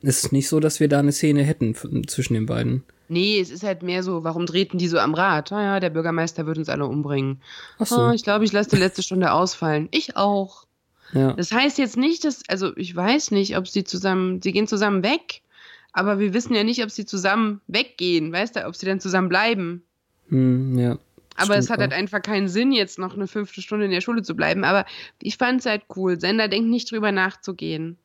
Es ist nicht so, dass wir da eine Szene hätten zwischen den beiden. Nee, es ist halt mehr so, warum treten die so am Rad? Ah ja, der Bürgermeister wird uns alle umbringen. Ach so. Oh, ich glaube, ich lasse die letzte Stunde ausfallen. Ich auch. Ja. Das heißt jetzt nicht, dass, also ich weiß nicht, ob sie zusammen, sie gehen zusammen weg, aber wir wissen ja nicht, ob sie zusammen weggehen, weißt du, ob sie dann zusammen bleiben. Hm, ja. Aber es hat halt einfach keinen Sinn, jetzt noch eine fünfte Stunde in der Schule zu bleiben. Aber ich fand es halt cool. Sender denkt nicht drüber nachzugehen.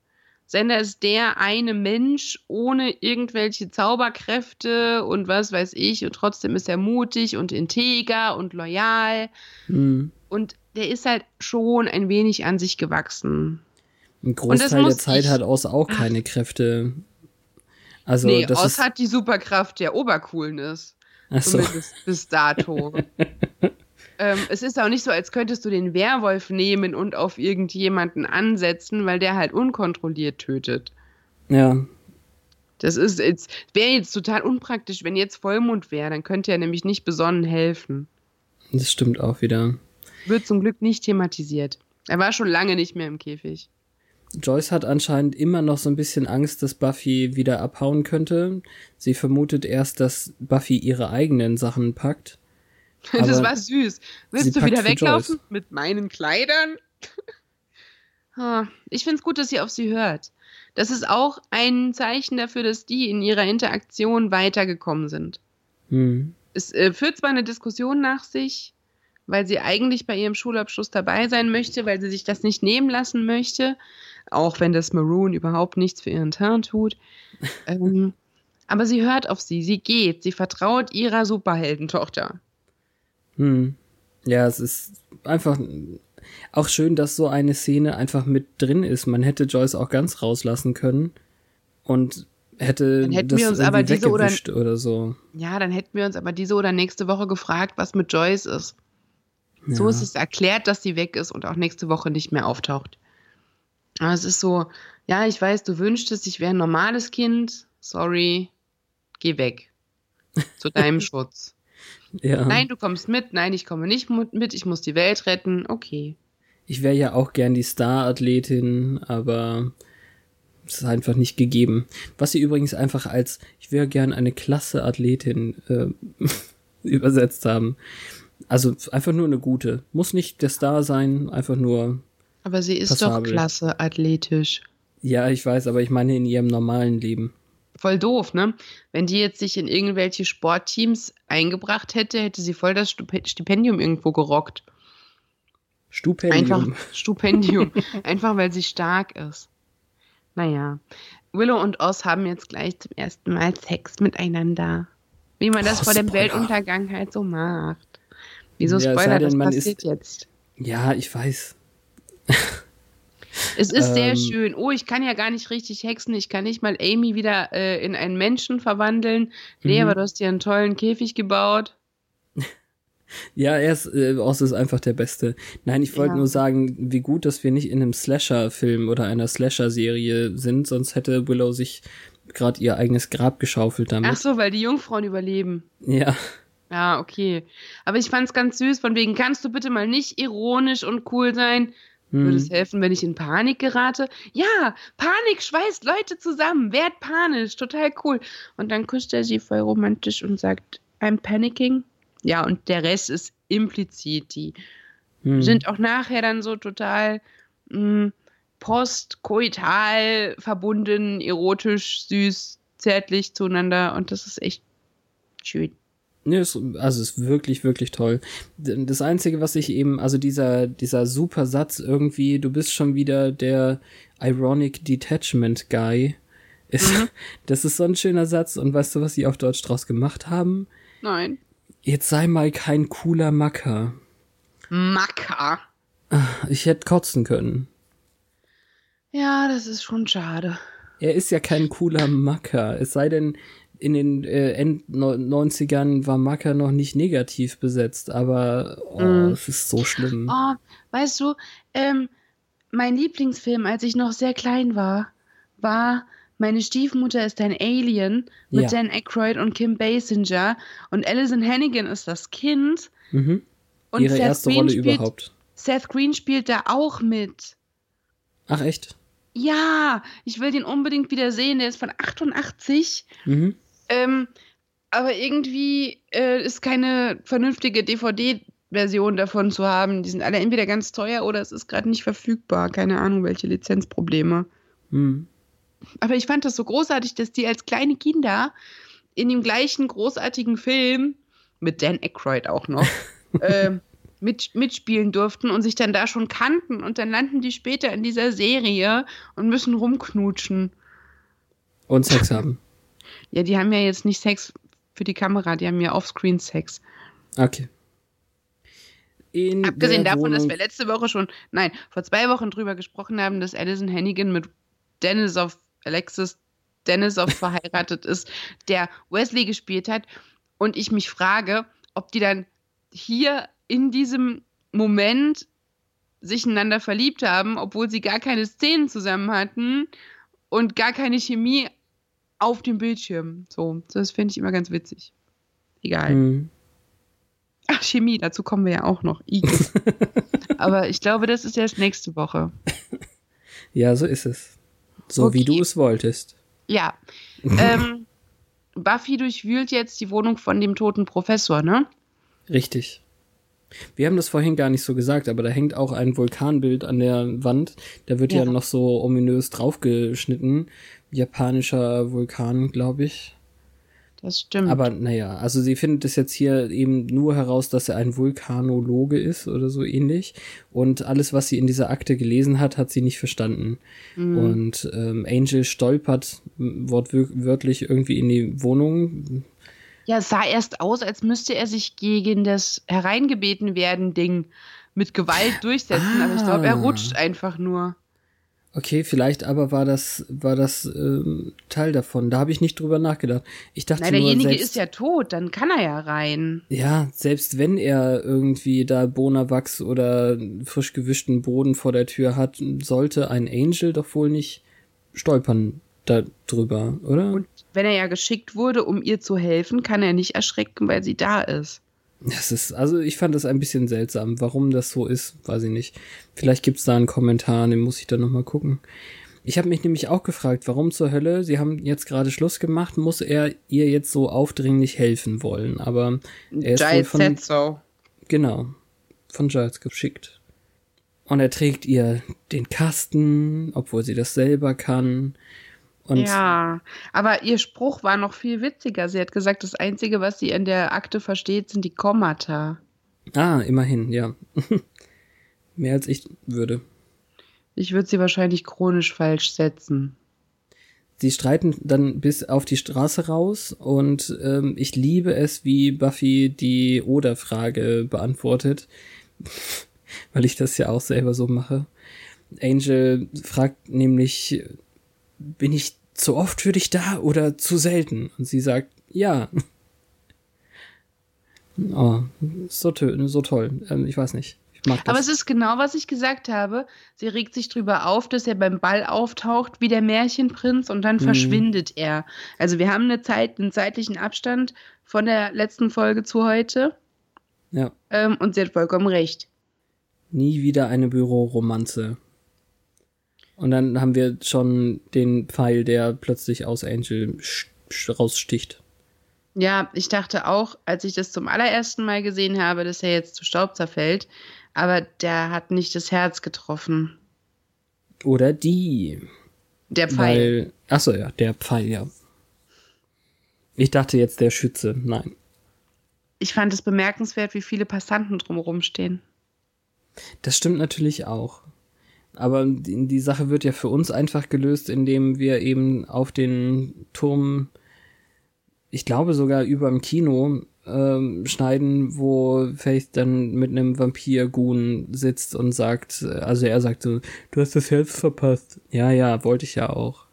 Sender ist der eine Mensch ohne irgendwelche Zauberkräfte und was weiß ich. Und trotzdem ist er mutig und integer und loyal. Mhm. Und der ist halt schon ein wenig an sich gewachsen. Ein Großteil der Zeit hat Oz auch keine Kräfte. Also, nee, Oz hat die Superkraft der Obercoolness. Ach so. Zumindest bis dato. ähm, es ist auch nicht so, als könntest du den Werwolf nehmen und auf irgendjemanden ansetzen, weil der halt unkontrolliert tötet. Ja. Das ist jetzt, wäre jetzt total unpraktisch, wenn jetzt Vollmond wäre, dann könnte er nämlich nicht besonnen helfen. Das stimmt auch wieder. Wird zum Glück nicht thematisiert. Er war schon lange nicht mehr im Käfig. Joyce hat anscheinend immer noch so ein bisschen Angst, dass Buffy wieder abhauen könnte. Sie vermutet erst, dass Buffy ihre eigenen Sachen packt. das war süß. Willst du wieder weglaufen Joyce. mit meinen Kleidern? ich finde es gut, dass sie auf sie hört. Das ist auch ein Zeichen dafür, dass die in ihrer Interaktion weitergekommen sind. Hm. Es äh, führt zwar eine Diskussion nach sich, weil sie eigentlich bei ihrem Schulabschluss dabei sein möchte, weil sie sich das nicht nehmen lassen möchte, auch wenn das Maroon überhaupt nichts für ihren Turn tut. ähm, aber sie hört auf sie, sie geht, sie vertraut ihrer Superheldentochter. Hm. Ja, es ist einfach auch schön, dass so eine Szene einfach mit drin ist. Man hätte Joyce auch ganz rauslassen können und hätte dann hätten das wir uns aber diese oder, oder so. Ja, dann hätten wir uns aber diese oder nächste Woche gefragt, was mit Joyce ist. Ja. So ist es erklärt, dass sie weg ist und auch nächste Woche nicht mehr auftaucht. Aber es ist so, ja, ich weiß, du wünschtest, ich wäre ein normales Kind. Sorry, geh weg. Zu deinem Schutz. Ja. Nein, du kommst mit. Nein, ich komme nicht mit. Ich muss die Welt retten. Okay. Ich wäre ja auch gern die Star-Athletin, aber es ist einfach nicht gegeben. Was sie übrigens einfach als ich wäre gern eine klasse Athletin äh, übersetzt haben. Also einfach nur eine gute. Muss nicht der Star sein, einfach nur. Aber sie ist passabel. doch klasse athletisch. Ja, ich weiß, aber ich meine in ihrem normalen Leben. Voll doof, ne? Wenn die jetzt sich in irgendwelche Sportteams eingebracht hätte, hätte sie voll das Stipendium irgendwo gerockt. Stupendium. Einfach Stupendium. Einfach weil sie stark ist. Naja. Willow und Oz haben jetzt gleich zum ersten Mal Sex miteinander. Wie man das oh, vor dem Spoiler. Weltuntergang halt so macht. Wieso ja, Spoiler, denn, das passiert ist, jetzt? Ja, ich weiß. Es ist sehr ähm, schön. Oh, ich kann ja gar nicht richtig hexen. Ich kann nicht mal Amy wieder äh, in einen Menschen verwandeln. Nee, mhm. aber du hast dir einen tollen Käfig gebaut. Ja, er ist, äh, Oz ist einfach der Beste. Nein, ich wollte ja. nur sagen, wie gut, dass wir nicht in einem Slasher-Film oder einer Slasher-Serie sind, sonst hätte Willow sich gerade ihr eigenes Grab geschaufelt damit. Ach so, weil die Jungfrauen überleben. Ja. Ja, okay. Aber ich fand's ganz süß, von wegen, kannst du bitte mal nicht ironisch und cool sein? Hm. Würde es helfen, wenn ich in Panik gerate? Ja, Panik schweißt Leute zusammen. Werd panisch, total cool. Und dann küsst er sie voll romantisch und sagt, I'm panicking. Ja, und der Rest ist implizit. Die hm. sind auch nachher dann so total mh, hm, postkoital verbunden, erotisch, süß, zärtlich zueinander. Und das ist echt schön. Nee, ist, also ist wirklich, wirklich toll. Das Einzige, was ich eben, also dieser, dieser super Satz irgendwie, du bist schon wieder der Ironic Detachment Guy, ist, mhm. das ist so ein schöner Satz. Und weißt du, was sie auf Deutsch draus gemacht haben? Nein. Jetzt sei mal kein cooler Macker. Macker? Ich hätte kotzen können. Ja, das ist schon schade. Er ist ja kein cooler Macker. Es sei denn, in den äh, End 90ern war Macker noch nicht negativ besetzt, aber oh, mm. es ist so schlimm. Oh, weißt du, ähm, mein Lieblingsfilm, als ich noch sehr klein war, war Meine Stiefmutter ist ein Alien mit ja. Dan Aykroyd und Kim Basinger und Alison Hannigan ist das Kind. Mhm. Und Ihre Seth erste Green Rolle spielt, überhaupt. Seth Green spielt da auch mit. Ach echt? Ja, ich will den unbedingt wieder sehen. Der ist von 88. Mhm. Ähm, aber irgendwie äh, ist keine vernünftige DVD-Version davon zu haben. Die sind alle entweder ganz teuer oder es ist gerade nicht verfügbar. Keine Ahnung, welche Lizenzprobleme. Mhm. Aber ich fand das so großartig, dass die als kleine Kinder in dem gleichen großartigen Film, mit Dan Aykroyd auch noch, äh, mit, mitspielen durften und sich dann da schon kannten. Und dann landen die später in dieser Serie und müssen rumknutschen. Und Sex haben. Ja, die haben ja jetzt nicht Sex für die Kamera, die haben ja Offscreen Sex. Okay. In Abgesehen davon, Wohnung... dass wir letzte Woche schon, nein, vor zwei Wochen drüber gesprochen haben, dass Alison Hannigan mit Dennis of Alexis Dennis of verheiratet ist, der Wesley gespielt hat. Und ich mich frage, ob die dann hier in diesem Moment sich einander verliebt haben, obwohl sie gar keine Szenen zusammen hatten und gar keine Chemie auf dem Bildschirm. So, das finde ich immer ganz witzig. Egal. Hm. Ach, Chemie, dazu kommen wir ja auch noch. Aber ich glaube, das ist erst nächste Woche. Ja, so ist es. So okay. wie du es wolltest. Ja. ähm, Buffy durchwühlt jetzt die Wohnung von dem toten Professor, ne? Richtig. Wir haben das vorhin gar nicht so gesagt, aber da hängt auch ein Vulkanbild an der Wand. Da wird ja, ja noch so ominös draufgeschnitten. Japanischer Vulkan, glaube ich. Das stimmt. Aber naja, also sie findet es jetzt hier eben nur heraus, dass er ein Vulkanologe ist oder so ähnlich. Und alles, was sie in dieser Akte gelesen hat, hat sie nicht verstanden. Mhm. Und ähm, Angel stolpert wortwörtlich irgendwie in die Wohnung, ja, es sah erst aus, als müsste er sich gegen das hereingebeten werden Ding mit Gewalt durchsetzen, ah. aber ich glaube, er rutscht einfach nur. Okay, vielleicht aber war das war das ähm, Teil davon. Da habe ich nicht drüber nachgedacht. Ich dachte Nein, derjenige selbst, ist ja tot, dann kann er ja rein. Ja, selbst wenn er irgendwie da Bonawachs oder frisch gewischten Boden vor der Tür hat, sollte ein Angel doch wohl nicht stolpern darüber, oder? Und wenn er ja geschickt wurde, um ihr zu helfen, kann er nicht erschrecken, weil sie da ist. Das ist, also ich fand das ein bisschen seltsam. Warum das so ist, weiß ich nicht. Vielleicht gibt es da einen Kommentar, den muss ich dann nochmal gucken. Ich habe mich nämlich auch gefragt, warum zur Hölle, sie haben jetzt gerade Schluss gemacht, muss er ihr jetzt so aufdringlich helfen wollen. Aber er ist Giles wohl von, so. Genau, von Giles geschickt. Und er trägt ihr den Kasten, obwohl sie das selber kann. Und ja, aber ihr Spruch war noch viel witziger. Sie hat gesagt, das Einzige, was sie in der Akte versteht, sind die Kommata. Ah, immerhin, ja. Mehr als ich würde. Ich würde sie wahrscheinlich chronisch falsch setzen. Sie streiten dann bis auf die Straße raus und ähm, ich liebe es, wie Buffy die Oder-Frage beantwortet, weil ich das ja auch selber so mache. Angel fragt nämlich bin ich zu oft für dich da oder zu selten? Und sie sagt, ja. Oh, so, so toll. Ähm, ich weiß nicht. Ich mag das. Aber es ist genau, was ich gesagt habe. Sie regt sich drüber auf, dass er beim Ball auftaucht wie der Märchenprinz und dann mhm. verschwindet er. Also wir haben eine Zeit, einen zeitlichen Abstand von der letzten Folge zu heute. Ja. Ähm, und sie hat vollkommen recht. Nie wieder eine Büroromanze. Und dann haben wir schon den Pfeil, der plötzlich aus Angel raussticht. Ja, ich dachte auch, als ich das zum allerersten Mal gesehen habe, dass er jetzt zu Staub zerfällt, aber der hat nicht das Herz getroffen. Oder die. Der Pfeil. achso, ja, der Pfeil, ja. Ich dachte jetzt der Schütze, nein. Ich fand es bemerkenswert, wie viele Passanten drumherum stehen. Das stimmt natürlich auch. Aber die, die Sache wird ja für uns einfach gelöst, indem wir eben auf den Turm, ich glaube sogar über dem Kino, ähm, schneiden, wo Faith dann mit einem Vampir-Gun sitzt und sagt, also er sagt so, du hast das Herz verpasst. Ja, ja, wollte ich ja auch.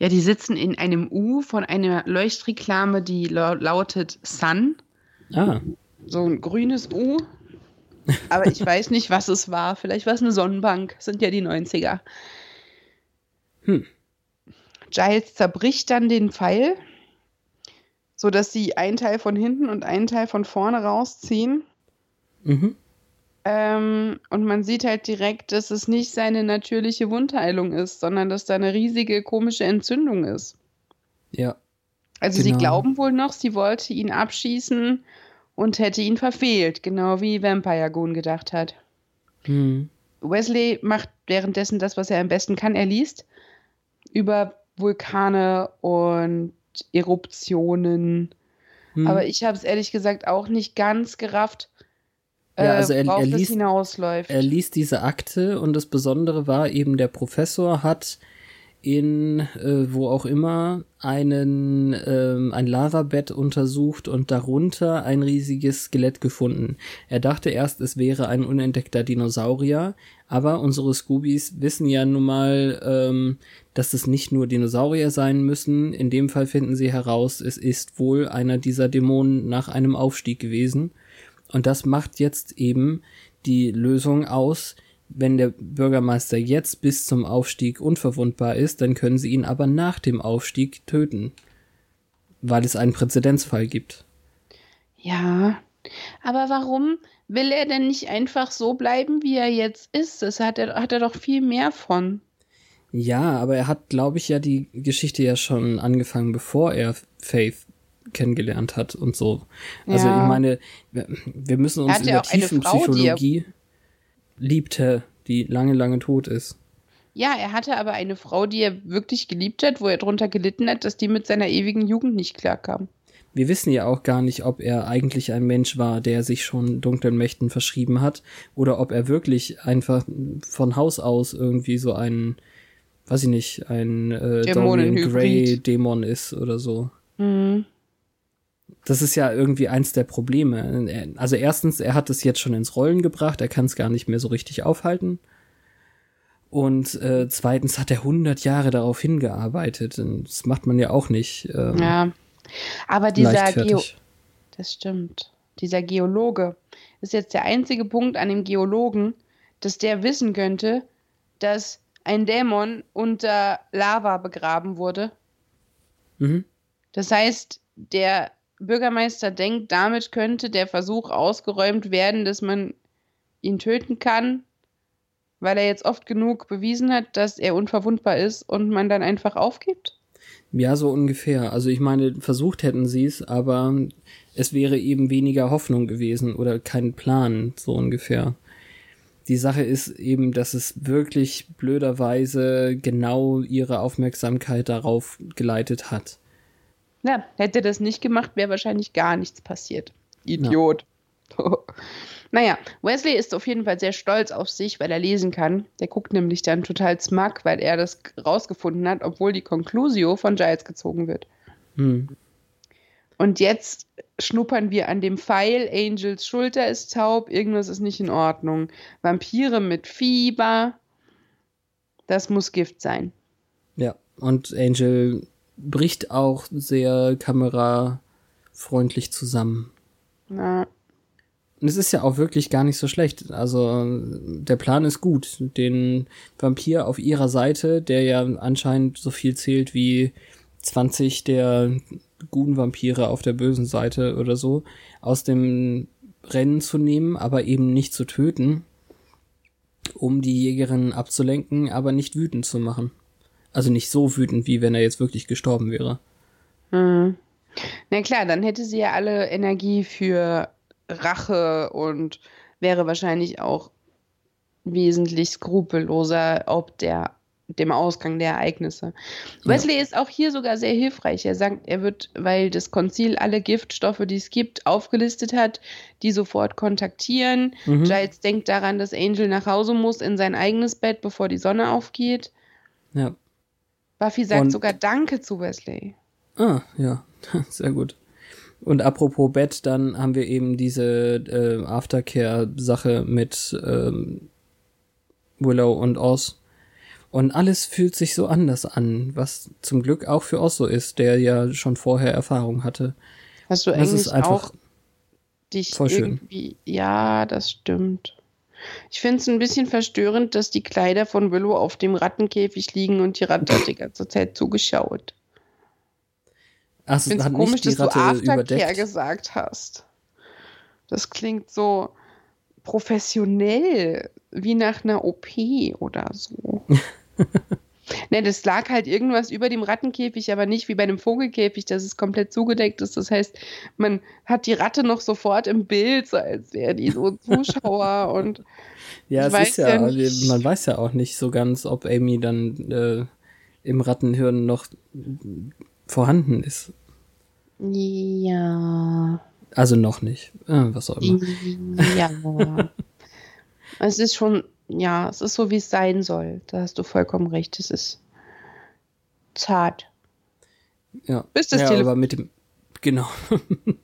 Ja, die sitzen in einem U von einer Leuchtreklame, die lautet Sun. Ah. So ein grünes U. Aber ich weiß nicht, was es war. Vielleicht war es eine Sonnenbank. Sind ja die 90er. Hm. Giles zerbricht dann den Pfeil, sodass sie einen Teil von hinten und einen Teil von vorne rausziehen. Mhm. Ähm, und man sieht halt direkt, dass es nicht seine natürliche Wundheilung ist, sondern dass da eine riesige komische Entzündung ist. Ja. Also genau. sie glauben wohl noch, sie wollte ihn abschießen und hätte ihn verfehlt, genau wie Vampire Goon gedacht hat. Mhm. Wesley macht währenddessen das, was er am besten kann. Er liest über Vulkane und Eruptionen. Mhm. Aber ich habe es ehrlich gesagt auch nicht ganz gerafft, ja, also er, er, liest, hinausläuft. er liest diese Akte und das Besondere war eben, der Professor hat in äh, wo auch immer einen ähm, ein Lavabett untersucht und darunter ein riesiges Skelett gefunden. Er dachte erst, es wäre ein unentdeckter Dinosaurier, aber unsere Scoobies wissen ja nun mal, ähm, dass es nicht nur Dinosaurier sein müssen. In dem Fall finden sie heraus, es ist wohl einer dieser Dämonen nach einem Aufstieg gewesen. Und das macht jetzt eben die Lösung aus, wenn der Bürgermeister jetzt bis zum Aufstieg unverwundbar ist, dann können sie ihn aber nach dem Aufstieg töten, weil es einen Präzedenzfall gibt. Ja, aber warum will er denn nicht einfach so bleiben, wie er jetzt ist? Das hat er, hat er doch viel mehr von. Ja, aber er hat, glaube ich, ja die Geschichte ja schon angefangen, bevor er Faith kennengelernt hat und so. Also ja. ich meine, wir müssen uns in der tiefen Psychologie liebte, die lange, lange tot ist. Ja, er hatte aber eine Frau, die er wirklich geliebt hat, wo er drunter gelitten hat, dass die mit seiner ewigen Jugend nicht klarkam. Wir wissen ja auch gar nicht, ob er eigentlich ein Mensch war, der sich schon dunklen Mächten verschrieben hat, oder ob er wirklich einfach von Haus aus irgendwie so ein, weiß ich nicht, ein äh, Dorian Gray Dämon ist oder so. Mhm. Das ist ja irgendwie eins der Probleme. Also erstens, er hat es jetzt schon ins Rollen gebracht, er kann es gar nicht mehr so richtig aufhalten. Und äh, zweitens hat er 100 Jahre darauf hingearbeitet. Und das macht man ja auch nicht. Ähm, ja, aber dieser Geo das stimmt. Dieser Geologe ist jetzt der einzige Punkt an dem Geologen, dass der wissen könnte, dass ein Dämon unter Lava begraben wurde. Mhm. Das heißt, der Bürgermeister denkt, damit könnte der Versuch ausgeräumt werden, dass man ihn töten kann, weil er jetzt oft genug bewiesen hat, dass er unverwundbar ist und man dann einfach aufgibt? Ja, so ungefähr. Also ich meine, versucht hätten sie es, aber es wäre eben weniger Hoffnung gewesen oder kein Plan, so ungefähr. Die Sache ist eben, dass es wirklich blöderweise genau ihre Aufmerksamkeit darauf geleitet hat. Ja, hätte das nicht gemacht, wäre wahrscheinlich gar nichts passiert. Idiot. Ja. naja, Wesley ist auf jeden Fall sehr stolz auf sich, weil er lesen kann. Der guckt nämlich dann total smug, weil er das rausgefunden hat, obwohl die Conclusio von Giles gezogen wird. Hm. Und jetzt schnuppern wir an dem Pfeil. Angels Schulter ist taub, irgendwas ist nicht in Ordnung. Vampire mit Fieber. Das muss Gift sein. Ja, und Angel bricht auch sehr kamerafreundlich zusammen. Ja. Und es ist ja auch wirklich gar nicht so schlecht. Also der Plan ist gut. Den Vampir auf ihrer Seite, der ja anscheinend so viel zählt wie 20 der guten Vampire auf der bösen Seite oder so, aus dem Rennen zu nehmen, aber eben nicht zu töten, um die Jägerin abzulenken, aber nicht wütend zu machen. Also nicht so wütend, wie wenn er jetzt wirklich gestorben wäre. Mhm. Na klar, dann hätte sie ja alle Energie für Rache und wäre wahrscheinlich auch wesentlich skrupelloser ob der dem Ausgang der Ereignisse. Ja. Wesley ist auch hier sogar sehr hilfreich. Er sagt, er wird, weil das Konzil alle Giftstoffe, die es gibt, aufgelistet hat, die sofort kontaktieren. Mhm. Giles denkt daran, dass Angel nach Hause muss in sein eigenes Bett, bevor die Sonne aufgeht. Ja. Buffy sagt und, sogar Danke zu Wesley. Ah, ja, sehr gut. Und apropos Bett, dann haben wir eben diese äh, Aftercare-Sache mit ähm, Willow und Oz. Und alles fühlt sich so anders an, was zum Glück auch für Osso ist, der ja schon vorher Erfahrung hatte. Hast du Das eigentlich ist einfach auch dich voll schön. irgendwie. Ja, das stimmt. Ich finde es ein bisschen verstörend, dass die Kleider von Willow auf dem Rattenkäfig liegen und die Ratte hat die ganze Zeit zugeschaut. Ach, Ich finde es komisch, dass du Ratte Aftercare überdeckt. gesagt hast. Das klingt so professionell, wie nach einer OP oder so. ne, das lag halt irgendwas über dem Rattenkäfig, aber nicht wie bei einem Vogelkäfig, dass es komplett zugedeckt ist. Das heißt, man hat die Ratte noch sofort im Bild, so als wäre die so Zuschauer und Ja, es weiß ist ja, ja man weiß ja auch nicht so ganz, ob Amy dann äh, im Rattenhirn noch vorhanden ist. ja. Also noch nicht. Äh, was auch immer. Ja. es ist schon, ja, es ist so, wie es sein soll. Da hast du vollkommen recht. Es ist zart. Ja, Bis das ja Telefon- aber mit dem. Genau.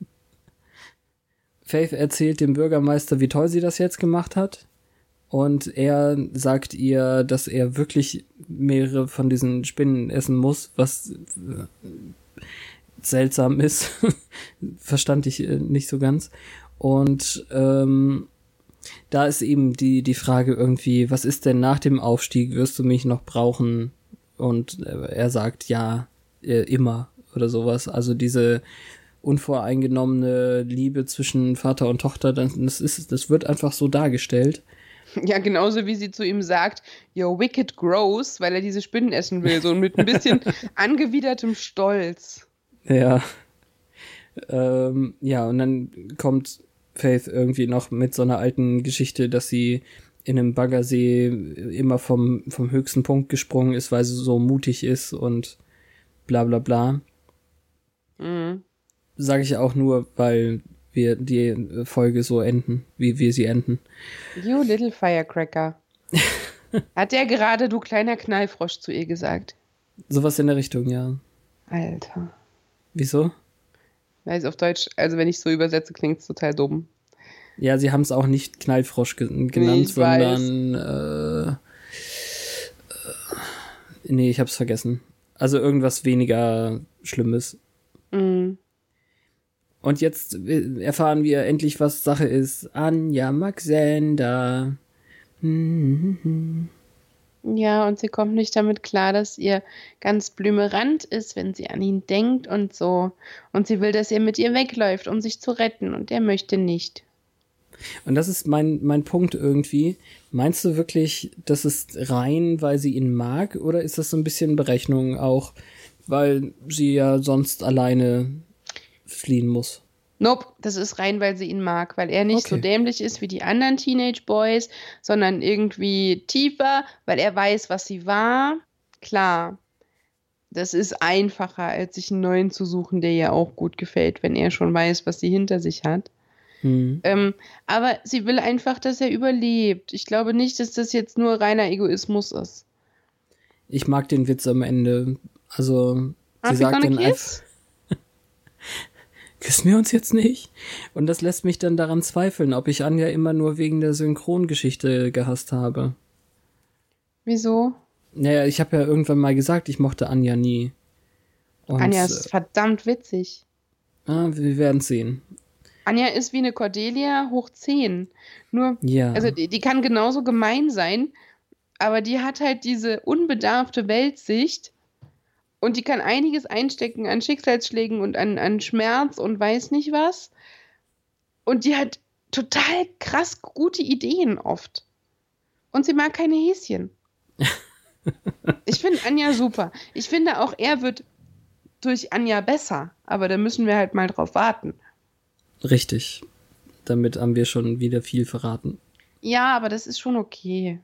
Faith erzählt dem Bürgermeister, wie toll sie das jetzt gemacht hat. Und er sagt ihr, dass er wirklich mehrere von diesen Spinnen essen muss, was äh, seltsam ist. Verstand ich äh, nicht so ganz. Und ähm, da ist eben die, die Frage irgendwie, was ist denn nach dem Aufstieg? Wirst du mich noch brauchen? Und äh, er sagt ja, äh, immer oder sowas. Also diese unvoreingenommene Liebe zwischen Vater und Tochter, das, das ist, das wird einfach so dargestellt. Ja, genauso wie sie zu ihm sagt, you're wicked gross, weil er diese Spinnen essen will, so mit ein bisschen angewidertem Stolz. Ja. Ähm, ja, und dann kommt Faith irgendwie noch mit so einer alten Geschichte, dass sie in einem Baggersee immer vom, vom höchsten Punkt gesprungen ist, weil sie so mutig ist und bla bla bla. Mhm. Sage ich auch nur, weil wir die Folge so enden, wie wir sie enden. You little firecracker. Hat der gerade, du kleiner Knallfrosch, zu ihr gesagt? Sowas in der Richtung, ja. Alter. Wieso? Weiß auf Deutsch, also wenn ich so übersetze, klingt es total dumm. Ja, sie haben es auch nicht Knallfrosch ge genannt, weiß. sondern äh, äh, nee, ich hab's vergessen. Also irgendwas weniger Schlimmes. Mhm. Und jetzt äh, erfahren wir endlich, was Sache ist. Anja Maxander. Hm, Ja, und sie kommt nicht damit klar, dass ihr ganz blümerant ist, wenn sie an ihn denkt und so. Und sie will, dass er mit ihr wegläuft, um sich zu retten. Und er möchte nicht. Und das ist mein, mein Punkt irgendwie. Meinst du wirklich, das ist rein, weil sie ihn mag? Oder ist das so ein bisschen Berechnung auch, weil sie ja sonst alleine fliehen muss? Nope, das ist rein, weil sie ihn mag, weil er nicht so Okay. dämlich ist wie die anderen Teenage Boys, sondern irgendwie tiefer, weil er weiß, was sie war. Klar, das ist einfacher, als sich einen neuen zu suchen, der ihr auch gut gefällt, wenn er schon weiß, was sie hinter sich hat. Hm. Ähm, aber sie will einfach, dass er überlebt. Ich glaube nicht, dass das jetzt nur reiner Egoismus ist. Ich mag den Witz am Ende. Also, sie we sagt dann einfach? Küssen wir uns jetzt nicht? Und das lässt mich dann daran zweifeln, ob ich Anja immer nur wegen der Synchrongeschichte gehasst habe. Wieso? Naja, ich habe ja irgendwann mal gesagt, ich mochte Anja nie. Und, Anja ist verdammt witzig. äh, ah, wir werden sehen. Anja ist wie eine Cordelia hoch 10. Nur, Ja. also die, die kann genauso gemein sein, aber die hat halt diese unbedarfte Weltsicht und die kann einiges einstecken an Schicksalsschlägen und an, an Schmerz und weiß nicht was. Und die hat total krass gute Ideen oft. Und sie mag keine Häschen. ich finde Anja super. Ich finde auch, er wird durch Anja besser. Aber da müssen wir halt mal drauf warten. Richtig. Damit haben wir schon wieder viel verraten. Ja, aber das ist schon okay.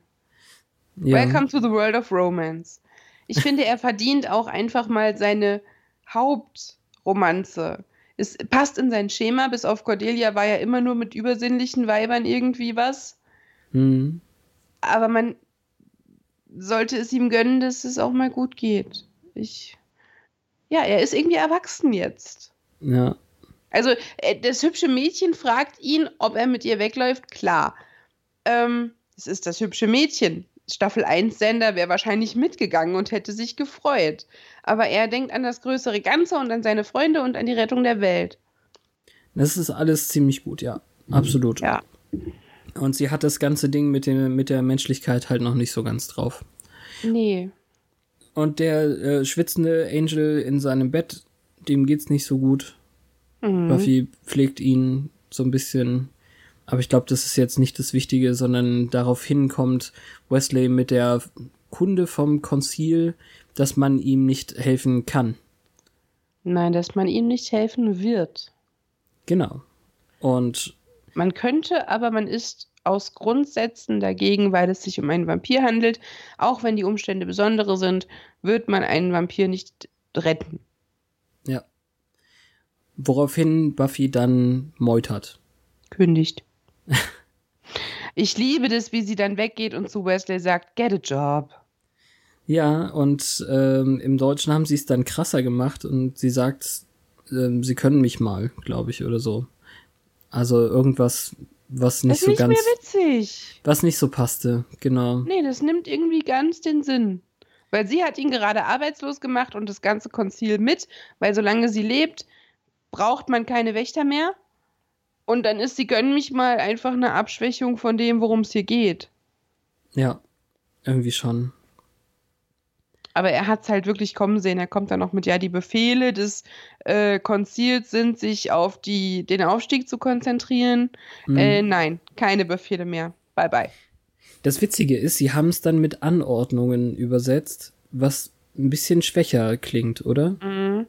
Ja. Welcome to the world of romance. Ich finde, er verdient auch einfach mal seine Hauptromanze. Es passt in sein Schema, bis auf Cordelia war ja immer nur mit übersinnlichen Weibern irgendwie was. Hm. Aber man sollte es ihm gönnen, dass es auch mal gut geht. Ich. Ja, er ist irgendwie erwachsen jetzt. Ja. Also, äh, das hübsche Mädchen fragt ihn, ob er mit ihr wegläuft. Klar. Ähm, es ist das hübsche Mädchen. Staffel 1 Sender wäre wahrscheinlich mitgegangen und hätte sich gefreut. Aber er denkt an das größere Ganze und an seine Freunde und an die Rettung der Welt. Das ist alles ziemlich gut, ja. Absolut. Ja. Und sie hat das ganze Ding mit, dem, mit der Menschlichkeit halt noch nicht so ganz drauf. Nee. Und der äh, schwitzende Angel in seinem Bett, dem geht's nicht so gut. Mhm. Buffy pflegt ihn so ein bisschen. Aber ich glaube, das ist jetzt nicht das Wichtige, sondern daraufhin kommt Wesley mit der Kunde vom Konzil, dass man ihm nicht helfen kann. Nein, dass man ihm nicht helfen wird. Genau. Und man könnte, aber man ist aus Grundsätzen dagegen, weil es sich um einen Vampir handelt. Auch wenn die Umstände besondere sind, wird man einen Vampir nicht retten. Ja. Woraufhin Buffy dann meutert. Kündigt. Ich liebe das, wie sie dann weggeht und zu Wesley sagt, get a job. Ja, und ähm, im Deutschen haben sie es dann krasser gemacht und sie sagt, ähm, sie können mich mal, glaube ich, oder so. Also irgendwas, was nicht das so nicht ganz. Mehr witzig. Was nicht so passte, genau. Nee, das nimmt irgendwie ganz den Sinn. Weil sie hat ihn gerade arbeitslos gemacht und das ganze Konzil mit, weil solange sie lebt, braucht man keine Wächter mehr. Und dann ist sie gönn mich mal einfach eine Abschwächung von dem, worum es hier geht. Ja, irgendwie schon. Aber er hat es halt wirklich kommen sehen. Er kommt dann noch mit, ja, die Befehle des äh, Konzils sind, sich auf die, den Aufstieg zu konzentrieren. Mhm. Äh, nein, keine Befehle mehr. Bye, bye. Das Witzige ist, sie haben es dann mit Anordnungen übersetzt, was ein bisschen schwächer klingt, oder? Mhm.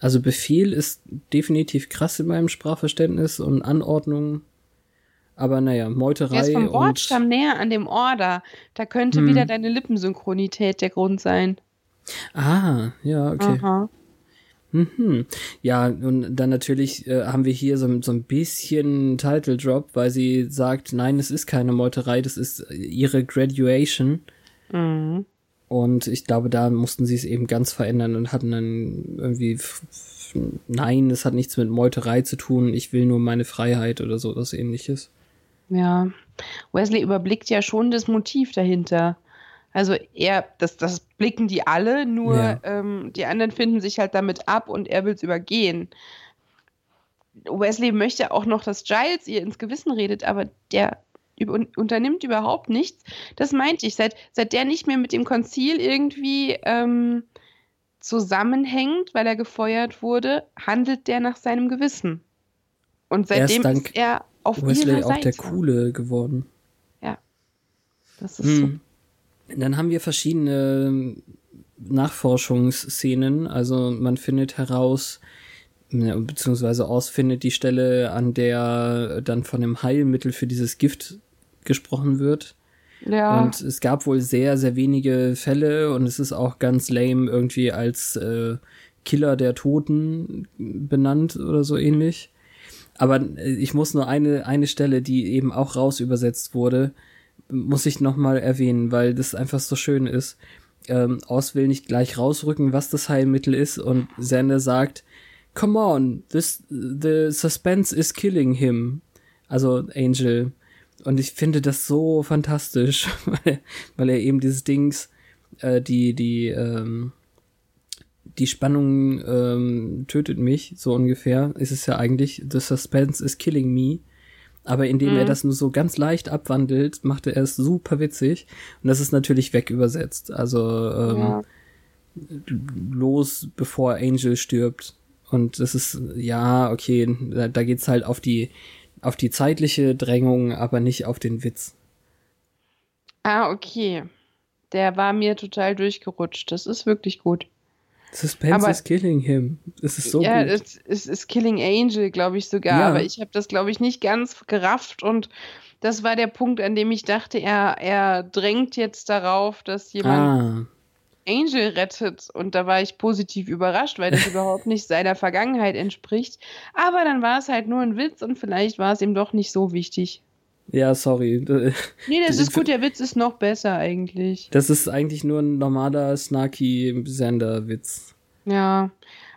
Also Befehl ist definitiv krass in meinem Sprachverständnis und Anordnung. Aber naja, Meuterei. Der ist vom Wortstamm näher an dem Order. Da könnte hm. wieder deine Lippensynchronität der Grund sein. Ah, ja, okay. Aha. Mhm. Ja, und dann natürlich äh, haben wir hier so, so ein bisschen Title Drop, weil sie sagt, nein, es ist keine Meuterei, das ist ihre Graduation. Mhm. Und ich glaube, da mussten sie es eben ganz verändern und hatten dann irgendwie, nein, es hat nichts mit Meuterei zu tun, ich will nur meine Freiheit oder so was ähnliches. Ja, Wesley überblickt ja schon das Motiv dahinter. Also er, das, das blicken die alle, nur ja. ähm, die anderen finden sich halt damit ab und er will es übergehen. Wesley möchte auch noch, dass Giles ihr ins Gewissen redet, aber der unternimmt überhaupt nichts. Das meinte ich. Seit, seit der nicht mehr mit dem Konzil irgendwie ähm, zusammenhängt, weil er gefeuert wurde, handelt der nach seinem Gewissen. Und seitdem ist, ist er auf Wesley auch der Coole geworden. Ja. Das ist hm. so dann haben wir verschiedene Nachforschungsszenen. Also man findet heraus, beziehungsweise ausfindet die Stelle, an der dann von dem Heilmittel für dieses Gift gesprochen wird. Ja. Und es gab wohl sehr, sehr wenige Fälle und es ist auch ganz lame irgendwie als äh, Killer der Toten benannt oder so ähnlich. Aber äh, ich muss nur eine, eine Stelle, die eben auch raus übersetzt wurde, muss ich nochmal erwähnen, weil das einfach so schön ist. Ähm, Oz will nicht gleich rausrücken, was das Heilmittel ist und Sander sagt, come on, this, the suspense is killing him. Also Angel. Und ich finde das so fantastisch, weil, weil er eben dieses Dings, äh, die, die, ähm, die Spannung ähm, tötet mich, so ungefähr, ist es ja eigentlich, the suspense is killing me aber indem mhm. er das nur so ganz leicht abwandelt, machte er es super witzig. Und das ist natürlich wegübersetzt. Also ähm, ja. los, bevor Angel stirbt. Und das ist, ja, okay, da, da geht's halt auf die, auf die zeitliche Drängung, aber nicht auf den Witz. Ah, okay. Der war mir total durchgerutscht. Das ist wirklich gut. Suspense aber, is killing him. Es ist so ja, gut. es, es ist Killing Angel, glaube ich sogar. Ja. Aber ich habe das, glaube ich, nicht ganz gerafft und das war der Punkt, an dem ich dachte, er, er drängt jetzt darauf, dass jemand ah. Angel rettet. Und da war ich positiv überrascht, weil das überhaupt nicht seiner Vergangenheit entspricht. Aber dann war es halt nur ein Witz und vielleicht war es ihm doch nicht so wichtig. Ja, sorry. Nee, das ist gut, der Witz ist noch besser eigentlich. Das ist eigentlich nur ein normaler, snarky Sender-Witz. Ja,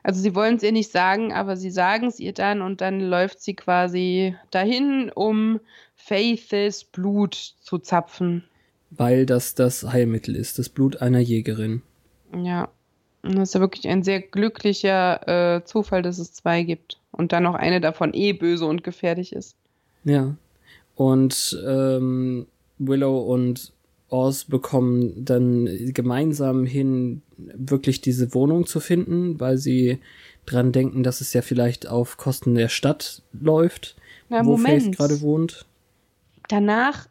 also sie wollen es ihr nicht sagen, aber sie sagen es ihr dann und dann läuft sie quasi dahin, um Faiths Blut zu zapfen. Weil das das Heilmittel ist, das Blut einer Jägerin. Ja, und das ist ja wirklich ein sehr glücklicher äh, Zufall, dass es zwei gibt. Und dann noch eine davon eh böse und gefährlich ist. Ja. Und ähm, Willow und Oz bekommen dann gemeinsam hin, wirklich diese Wohnung zu finden, weil sie dran denken, dass es ja vielleicht auf Kosten der Stadt läuft, Na, wo Moment. Faith gerade wohnt. Danach,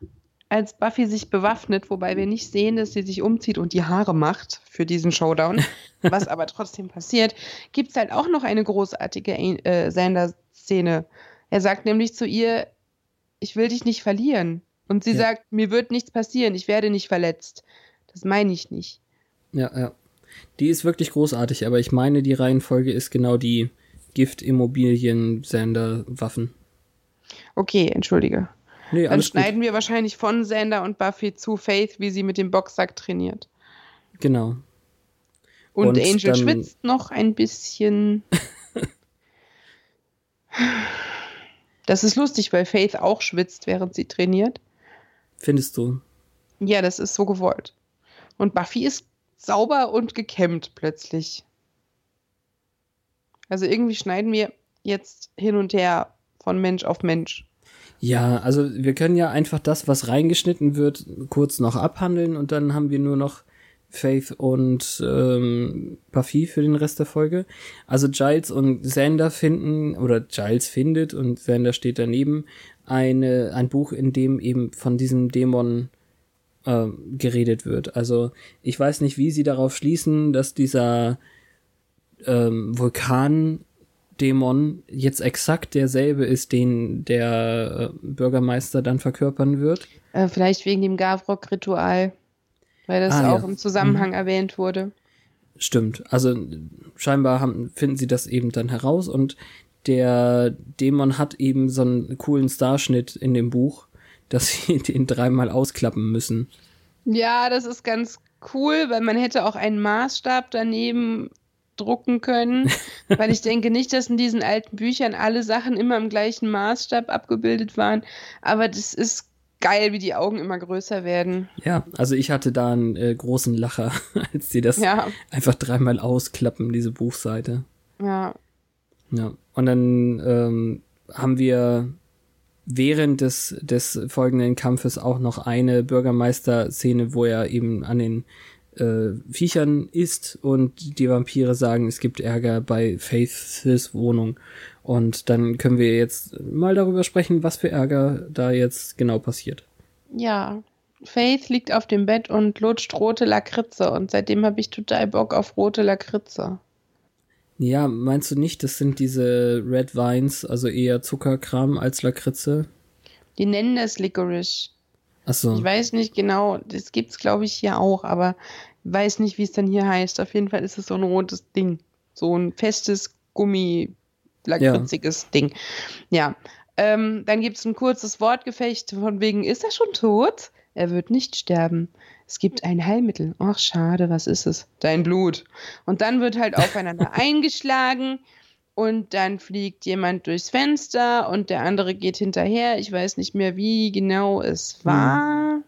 als Buffy sich bewaffnet, wobei wir nicht sehen, dass sie sich umzieht und die Haare macht für diesen Showdown, was aber trotzdem passiert, gibt es halt auch noch eine großartige äh, Sander-Szene. Er sagt nämlich zu ihr, ich will dich nicht verlieren. Und sie Ja. sagt, mir wird nichts passieren, ich werde nicht verletzt. Das meine ich nicht. Ja, ja. Die ist wirklich großartig, aber ich meine, die Reihenfolge ist genau die Gift, Immobilien, Sander, Waffen. Okay, entschuldige. Nee, Dann alles gut. schneiden wir wahrscheinlich von Sander und Buffy zu Faith, wie sie mit dem Boxsack trainiert. Genau. Und, Und Angel schwitzt noch ein bisschen. Das ist lustig, weil Faith auch schwitzt, während sie trainiert. Findest du? Ja, das ist so gewollt. Und Buffy ist sauber und gekämmt plötzlich. Also irgendwie schneiden wir jetzt hin und her von Mensch auf Mensch. Ja, also wir können ja einfach das, was reingeschnitten wird, kurz noch abhandeln und dann haben wir nur noch Faith und ähm, Buffy für den Rest der Folge. Also Giles und Xander finden, oder Giles findet und Xander steht daneben, eine, ein Buch, in dem eben von diesem Dämon ähm, geredet wird. Also ich weiß nicht, wie sie darauf schließen, dass dieser ähm, Vulkan Dämon jetzt exakt derselbe ist, den der äh, Bürgermeister dann verkörpern wird. Äh, vielleicht wegen dem Gavrok-Ritual, weil das Ah, auch ja. im Zusammenhang erwähnt wurde. Stimmt. Also scheinbar haben, finden sie das eben dann heraus und der Dämon hat eben so einen coolen Starschnitt in dem Buch, dass sie den dreimal ausklappen müssen. Ja, das ist ganz cool, weil man hätte auch einen Maßstab daneben drucken können, weil ich denke nicht, dass in diesen alten Büchern alle Sachen immer im gleichen Maßstab abgebildet waren, aber das ist geil, wie die Augen immer größer werden. Ja, also ich hatte da einen äh, großen Lacher, als sie das Ja, einfach dreimal ausklappen, diese Buchseite. ja. Ja, und dann ähm, haben wir während des, des folgenden Kampfes auch noch eine Bürgermeister-Szene, wo er eben an den äh, Viechern ist und die Vampire sagen, es gibt Ärger bei Faiths Wohnung. Und dann können wir jetzt mal darüber sprechen, was für Ärger da jetzt genau passiert. Ja. Faith liegt auf dem Bett und lutscht rote Lakritze und seitdem habe ich total Bock auf rote Lakritze. Ja, meinst du nicht, das sind diese Red Vines, also eher Zuckerkram als Lakritze? Die nennen das Licorice. Achso. Ich weiß nicht genau, das gibt's glaube ich hier auch, aber weiß nicht, wie es dann hier heißt. Auf jeden Fall ist es so ein rotes Ding. So ein festes Gummi, lakritziges Ding. Ja. Ähm, dann gibt's ein kurzes Wortgefecht von wegen, ist er schon tot? Er wird nicht sterben. Es gibt ein Heilmittel. Ach, schade, was ist es? Dein Blut. Und dann wird halt aufeinander eingeschlagen und dann fliegt jemand durchs Fenster und der andere geht hinterher. Ich weiß nicht mehr, wie genau es war.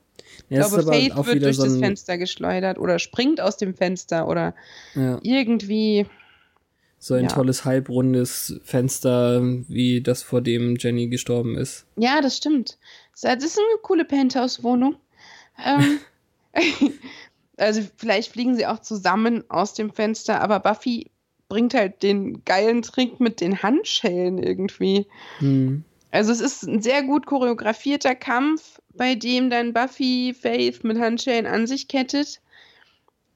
Ich Ja, glaube, Faith wird durch so das Fenster geschleudert oder springt aus dem Fenster oder ja. irgendwie. So ein Ja. tolles halbrundes Fenster, wie das vor dem Jenny gestorben ist. Ja, das stimmt. Das ist eine coole Penthouse-Wohnung. Ähm, also vielleicht fliegen sie auch zusammen aus dem Fenster, aber Buffy bringt halt den geilen Trick mit den Handschellen irgendwie. Hm. Also es ist ein sehr gut choreografierter Kampf, bei dem dann Buffy Faith mit Handschellen an sich kettet,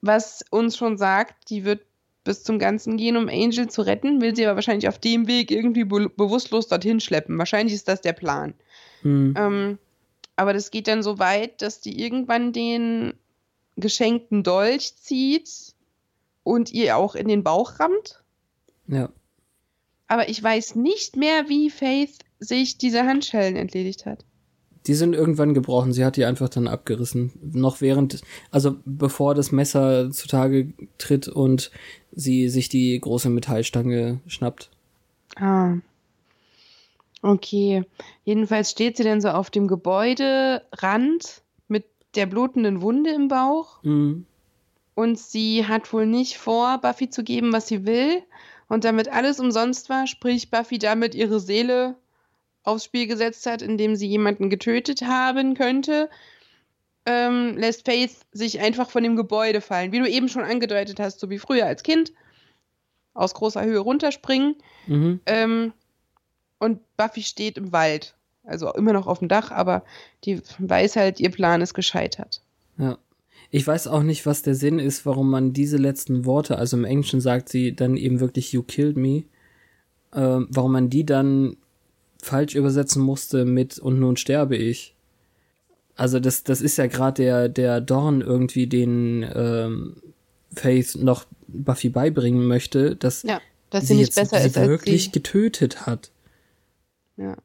was uns schon sagt, die wird bis zum Ganzen gehen, um Angel zu retten, will sie aber wahrscheinlich auf dem Weg irgendwie be bewusstlos dorthin schleppen. Wahrscheinlich ist das der Plan. Hm. Ähm, aber das geht dann so weit, dass die irgendwann den geschenkten Dolch zieht und ihr auch in den Bauch rammt. Ja. Aber ich weiß nicht mehr, wie Faith sich diese Handschellen entledigt hat. Die sind irgendwann gebrochen. Sie hat die einfach dann abgerissen. Noch während, also bevor das Messer zutage tritt und sie sich die große Metallstange schnappt. Ah. Okay. Jedenfalls steht sie dann so auf dem Gebäuderand mit der blutenden Wunde im Bauch. Mhm. Und sie hat wohl nicht vor, Buffy zu geben, was sie will. Und damit alles umsonst war, sprich Buffy damit ihre Seele aufs Spiel gesetzt hat, indem sie jemanden getötet haben könnte, ähm, lässt Faith sich einfach von dem Gebäude fallen. Wie du eben schon angedeutet hast, so wie früher als Kind. Aus großer Höhe runterspringen. Mhm. Ähm, und Buffy steht im Wald. Also immer noch auf dem Dach, aber die weiß halt, ihr Plan ist gescheitert. Ja. Ich weiß auch nicht, was der Sinn ist, warum man diese letzten Worte, also im Englischen sagt sie dann eben wirklich You killed me, äh, warum man die dann falsch übersetzen musste mit und nun sterbe ich. Also das, das ist ja gerade der, der Dorn irgendwie, den ähm, Faith noch Buffy beibringen möchte, dass, Ja, dass sie, sie nicht jetzt besser sie ist als wirklich sie. getötet hat. Ja.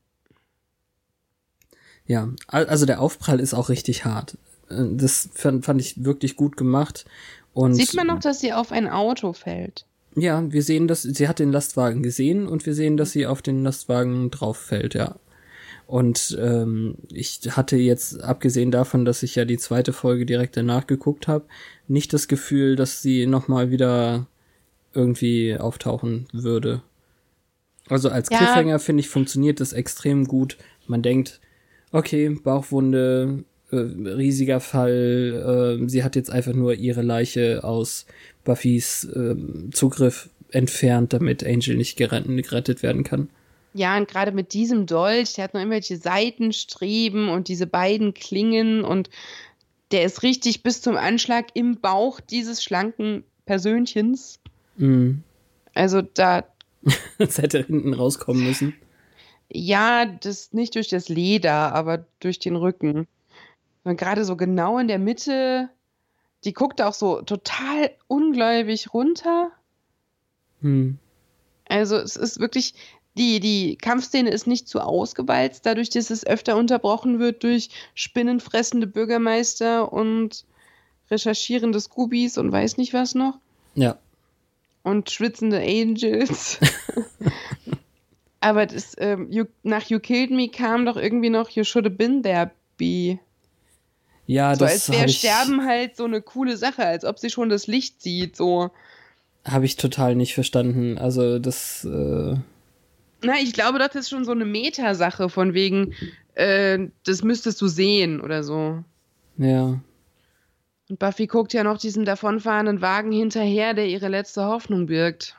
Ja, al- also der Aufprall ist auch richtig hart. Äh, Das fand, fand ich wirklich gut gemacht. Und Sieht man noch, dass sie auf ein Auto fällt? Ja, wir sehen, dass sie hat den Lastwagen gesehen und wir sehen, dass sie auf den Lastwagen drauf fällt, ja. Und ähm, ich hatte jetzt, abgesehen davon, dass ich ja die zweite Folge direkt danach geguckt habe, nicht das Gefühl, dass sie nochmal wieder irgendwie auftauchen würde. Also als Ja. Cliffhanger finde ich, funktioniert das extrem gut. Man denkt, okay, Bauchwunde, äh, riesiger Fall, äh, sie hat jetzt einfach nur ihre Leiche aus Buffys ähm, Zugriff entfernt, damit Angel nicht gerettet, gerettet werden kann. Ja, und gerade mit diesem Dolch, der hat noch irgendwelche Seitenstreben und diese beiden Klingen und der ist richtig bis zum Anschlag im Bauch dieses schlanken Persönchens. Mhm. Also da, Das hätte hinten rauskommen müssen. ja, das nicht durch das Leder, aber durch den Rücken. Und gerade so genau in der Mitte, die guckt auch so total ungläubig runter. Hm. Also es ist wirklich, die, die Kampfszene ist nicht zu ausgewalzt, dadurch, dass es öfter unterbrochen wird durch spinnenfressende Bürgermeister und recherchierende Scoobies und weiß nicht was noch. Ja. Und schwitzende Angels. Aber das, ähm, you, nach You Killed Me kam doch irgendwie noch You Should Have Been There, B. Ja, So das als wäre habe Sterben halt so eine coole Sache, als ob sie schon das Licht sieht, so. hab ich total nicht verstanden. Also das, äh, Na, ich glaube, das ist schon so eine Metasache von wegen, äh, das müsstest du sehen oder so. ja. Und Buffy guckt ja noch diesem davonfahrenden Wagen hinterher, der ihre letzte Hoffnung birgt.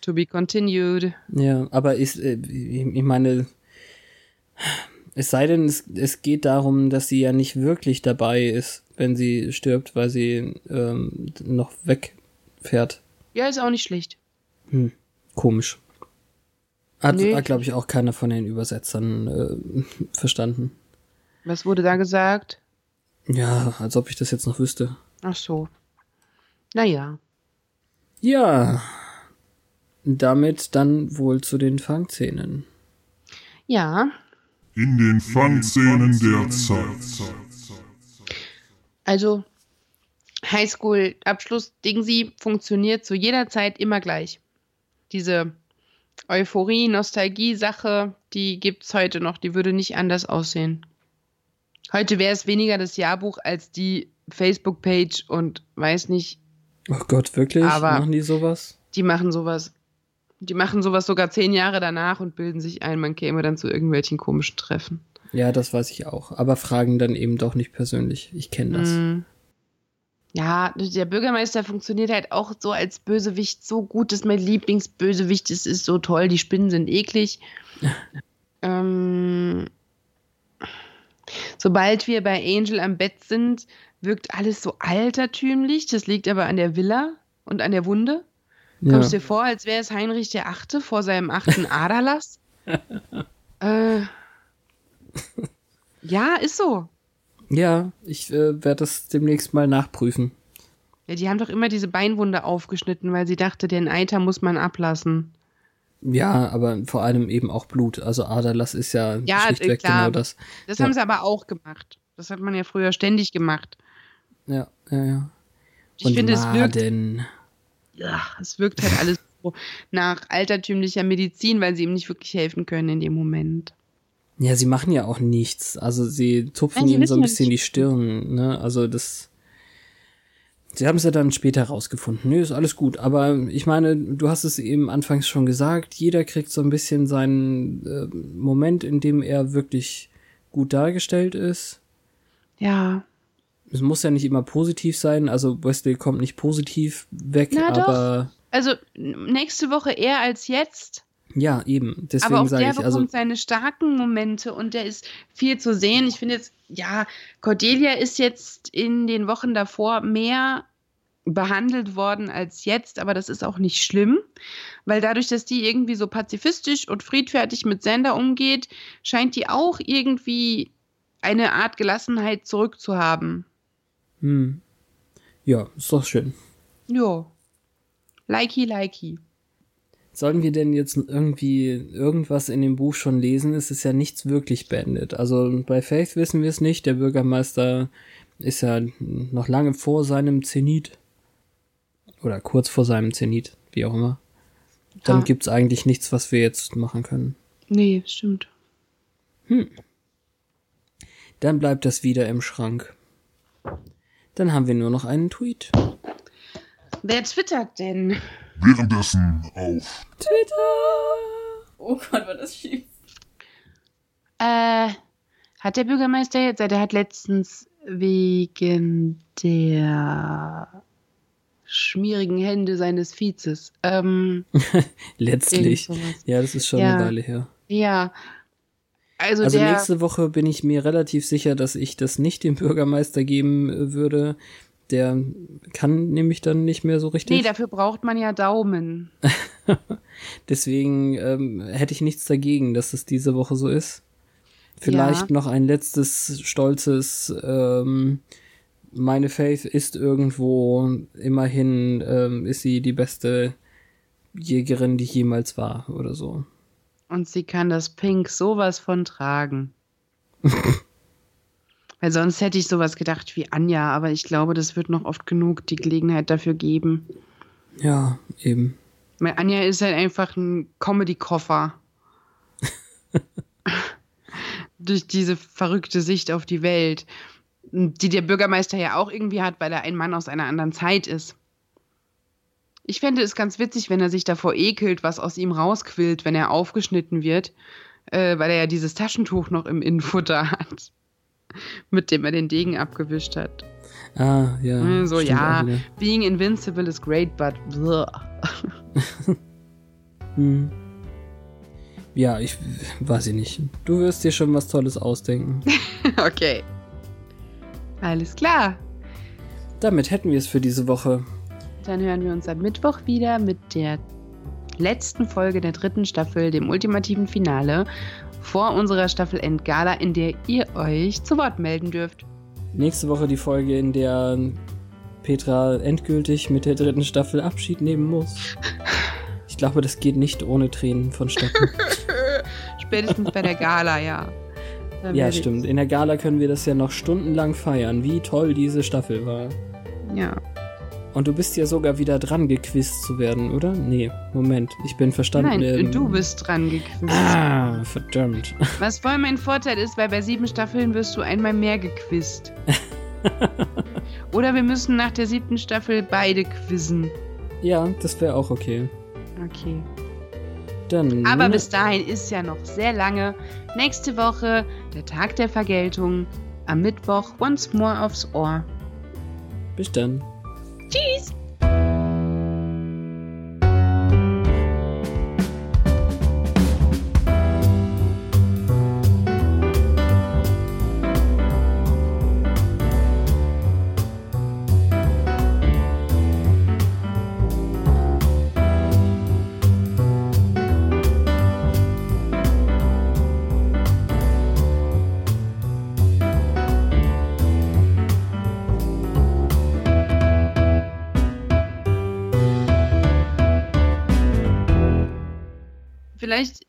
To be continued. Ja, aber ist, äh, ich ich meine, es sei denn, es, es geht darum, dass sie ja nicht wirklich dabei ist, wenn sie stirbt, weil sie ähm, noch wegfährt. Ja, ist auch nicht schlecht. Hm, komisch. Hat, Nee. hat glaube ich, auch keiner von den Übersetzern äh, verstanden. Was wurde da gesagt? Ja, als ob ich das jetzt noch wüsste. Ach so. Naja. Ja, damit dann wohl zu den Fangszenen. Ja, In den Fangszenen der Zeit. also Highschool-Abschluss-Dingsi funktioniert zu jeder Zeit immer gleich. Diese Euphorie, Nostalgie-Sache, die gibt's heute noch, die würde nicht anders aussehen. Heute wäre es weniger das Jahrbuch als die Facebook-Page und weiß nicht, Oh Gott, wirklich? Aber- Machen die sowas? die machen sowas. Die machen sowas sogar zehn Jahre danach und bilden sich ein, man käme dann zu irgendwelchen komischen Treffen. Ja, das weiß ich auch. Aber fragen dann eben doch nicht persönlich. Ich kenne das. Mm. Ja, der Bürgermeister funktioniert halt auch so als Bösewicht so gut, dass mein Lieblingsbösewicht ist, ist so toll, die Spinnen sind eklig. ähm, sobald wir bei Angel am Bett sind, wirkt alles so altertümlich. Das liegt aber an der Villa und an der Wunde. Ja. Kommst dir vor, als wäre es Heinrich der Achte vor seinem achten Aderlass? äh, ja, ist so. Ja, ich äh, werde das demnächst mal nachprüfen. Ja, die haben doch immer diese Beinwunde aufgeschnitten, weil sie dachte, den Eiter muss man ablassen. Ja, aber vor allem eben auch Blut. Also Aderlass ist ja, Ja, schlichtweg klar. genau das. Das Ja. haben sie aber auch gemacht. Das hat man ja früher ständig gemacht. Ja, ja, ja. Ich Und finde, es wirkt, Maden. Ja, es wirkt halt alles so nach altertümlicher Medizin, weil sie ihm nicht wirklich helfen können in dem Moment. Ja, sie machen ja auch nichts. Also sie tupfen Nein, ihm so ein bisschen die Stirn, ne? Also das. Sie haben es ja dann später rausgefunden. Nö, ist alles gut. Aber ich meine, du hast es eben anfangs schon gesagt, jeder kriegt so ein bisschen seinen äh, Moment, in dem er wirklich gut dargestellt ist. Ja. Es muss ja nicht immer positiv sein. Also Wesley kommt nicht positiv weg, Na, aber. Doch. Also nächste Woche eher als jetzt. Ja, eben. Deswegen Aber auch der bekommt also, seine starken Momente und der ist viel zu sehen. Ich finde jetzt, ja, Cordelia ist jetzt in den Wochen davor mehr behandelt worden als jetzt, aber das ist auch nicht schlimm, weil dadurch, dass die irgendwie so pazifistisch und friedfertig mit Sender umgeht, scheint die auch irgendwie eine Art Gelassenheit zurückzuhaben. Hm. Ja, ist doch schön. Ja. Likey, likey. Sollen wir denn jetzt irgendwie irgendwas in dem Buch schon lesen? Es ist ja nichts wirklich beendet. Also bei Faith wissen wir es nicht. Der Bürgermeister ist ja noch lange vor seinem Zenit. Oder kurz vor seinem Zenit, wie auch immer. Dann ja. gibt's eigentlich nichts, was wir jetzt machen können. Nee, stimmt. Hm. Dann bleibt das wieder im Schrank. Dann haben wir nur noch einen Tweet. Wer twittert denn? Währenddessen auf Twitter. Oh Gott, war das schief. Äh, hat der Bürgermeister jetzt, der hat letztens wegen der schmierigen Hände seines Vizes. Ähm, Letztlich. Ja, das ist schon ja. eine Weile her. Ja. Also, also nächste Woche bin ich mir relativ sicher, dass ich das nicht dem Bürgermeister geben würde, der kann nämlich dann nicht mehr so richtig. Nee, dafür braucht man ja Daumen. Deswegen ähm, hätte ich nichts dagegen, dass es diese Woche so ist. Vielleicht ja. noch ein letztes stolzes ähm, meine Faith ist irgendwo, immerhin ähm, ist sie die beste Jägerin, die jemals war oder so. Und sie kann das Pink sowas von tragen. Weil sonst hätte ich sowas gedacht wie Anja, aber ich glaube, das wird noch oft genug die Gelegenheit dafür geben. Ja, eben. Weil Anja ist halt einfach ein Comedy-Koffer. Durch diese verrückte Sicht auf die Welt, die der Bürgermeister ja auch irgendwie hat, weil er ein Mann aus einer anderen Zeit ist. Ich fände es ganz witzig, wenn er sich davor ekelt, was aus ihm rausquillt, wenn er aufgeschnitten wird, äh, weil er ja dieses Taschentuch noch im Innenfutter hat mit dem er den Degen abgewischt hat. Ah, ja. Hm, so, ja, being invincible is great, but. hm. Ja, ich weiß ich nicht. Du wirst dir schon was Tolles ausdenken. okay. Alles klar. Damit hätten wir es für diese Woche. Dann hören wir uns am Mittwoch wieder mit der letzten Folge der dritten Staffel, dem ultimativen Finale vor unserer Staffel Endgala, in der ihr euch zu Wort melden dürft. Nächste Woche die Folge, in der Petra endgültig mit der dritten Staffel Abschied nehmen muss. Ich glaube, das geht nicht ohne Tränen vonstatten. Spätestens bei der Gala, ja. Dann ja, stimmt. In der Gala können wir das ja noch stundenlang feiern, wie toll diese Staffel war. Ja. Und du bist ja sogar wieder dran gequizt zu werden, oder? Nee, Moment, ich bin verstanden. Nein, ähm, du bist dran gequizt. Ah, verdammt. Was voll mein Vorteil ist, weil bei sieben Staffeln wirst du einmal mehr gequizt. oder wir müssen nach der siebten Staffel beide quizzen. Ja, das wäre auch okay. Okay. Dann. Aber bis dahin ist ja noch sehr lange. Nächste Woche der Tag der Vergeltung. Am Mittwoch once more aufs Ohr. Bis dann. Cheers! Vielleicht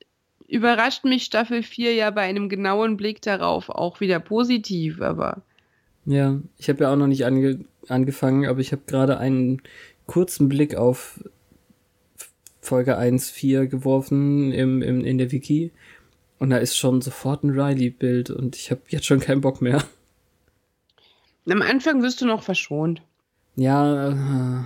überrascht mich Staffel 4 ja bei einem genauen Blick darauf auch wieder positiv, aber. Ja, ich habe ja auch noch nicht ange angefangen, aber ich habe gerade einen kurzen Blick auf Folge 1.4 geworfen im, im, in der Wiki. Und da ist schon sofort ein Riley-Bild und ich habe jetzt schon keinen Bock mehr. Am Anfang wirst du noch verschont. Ja, äh,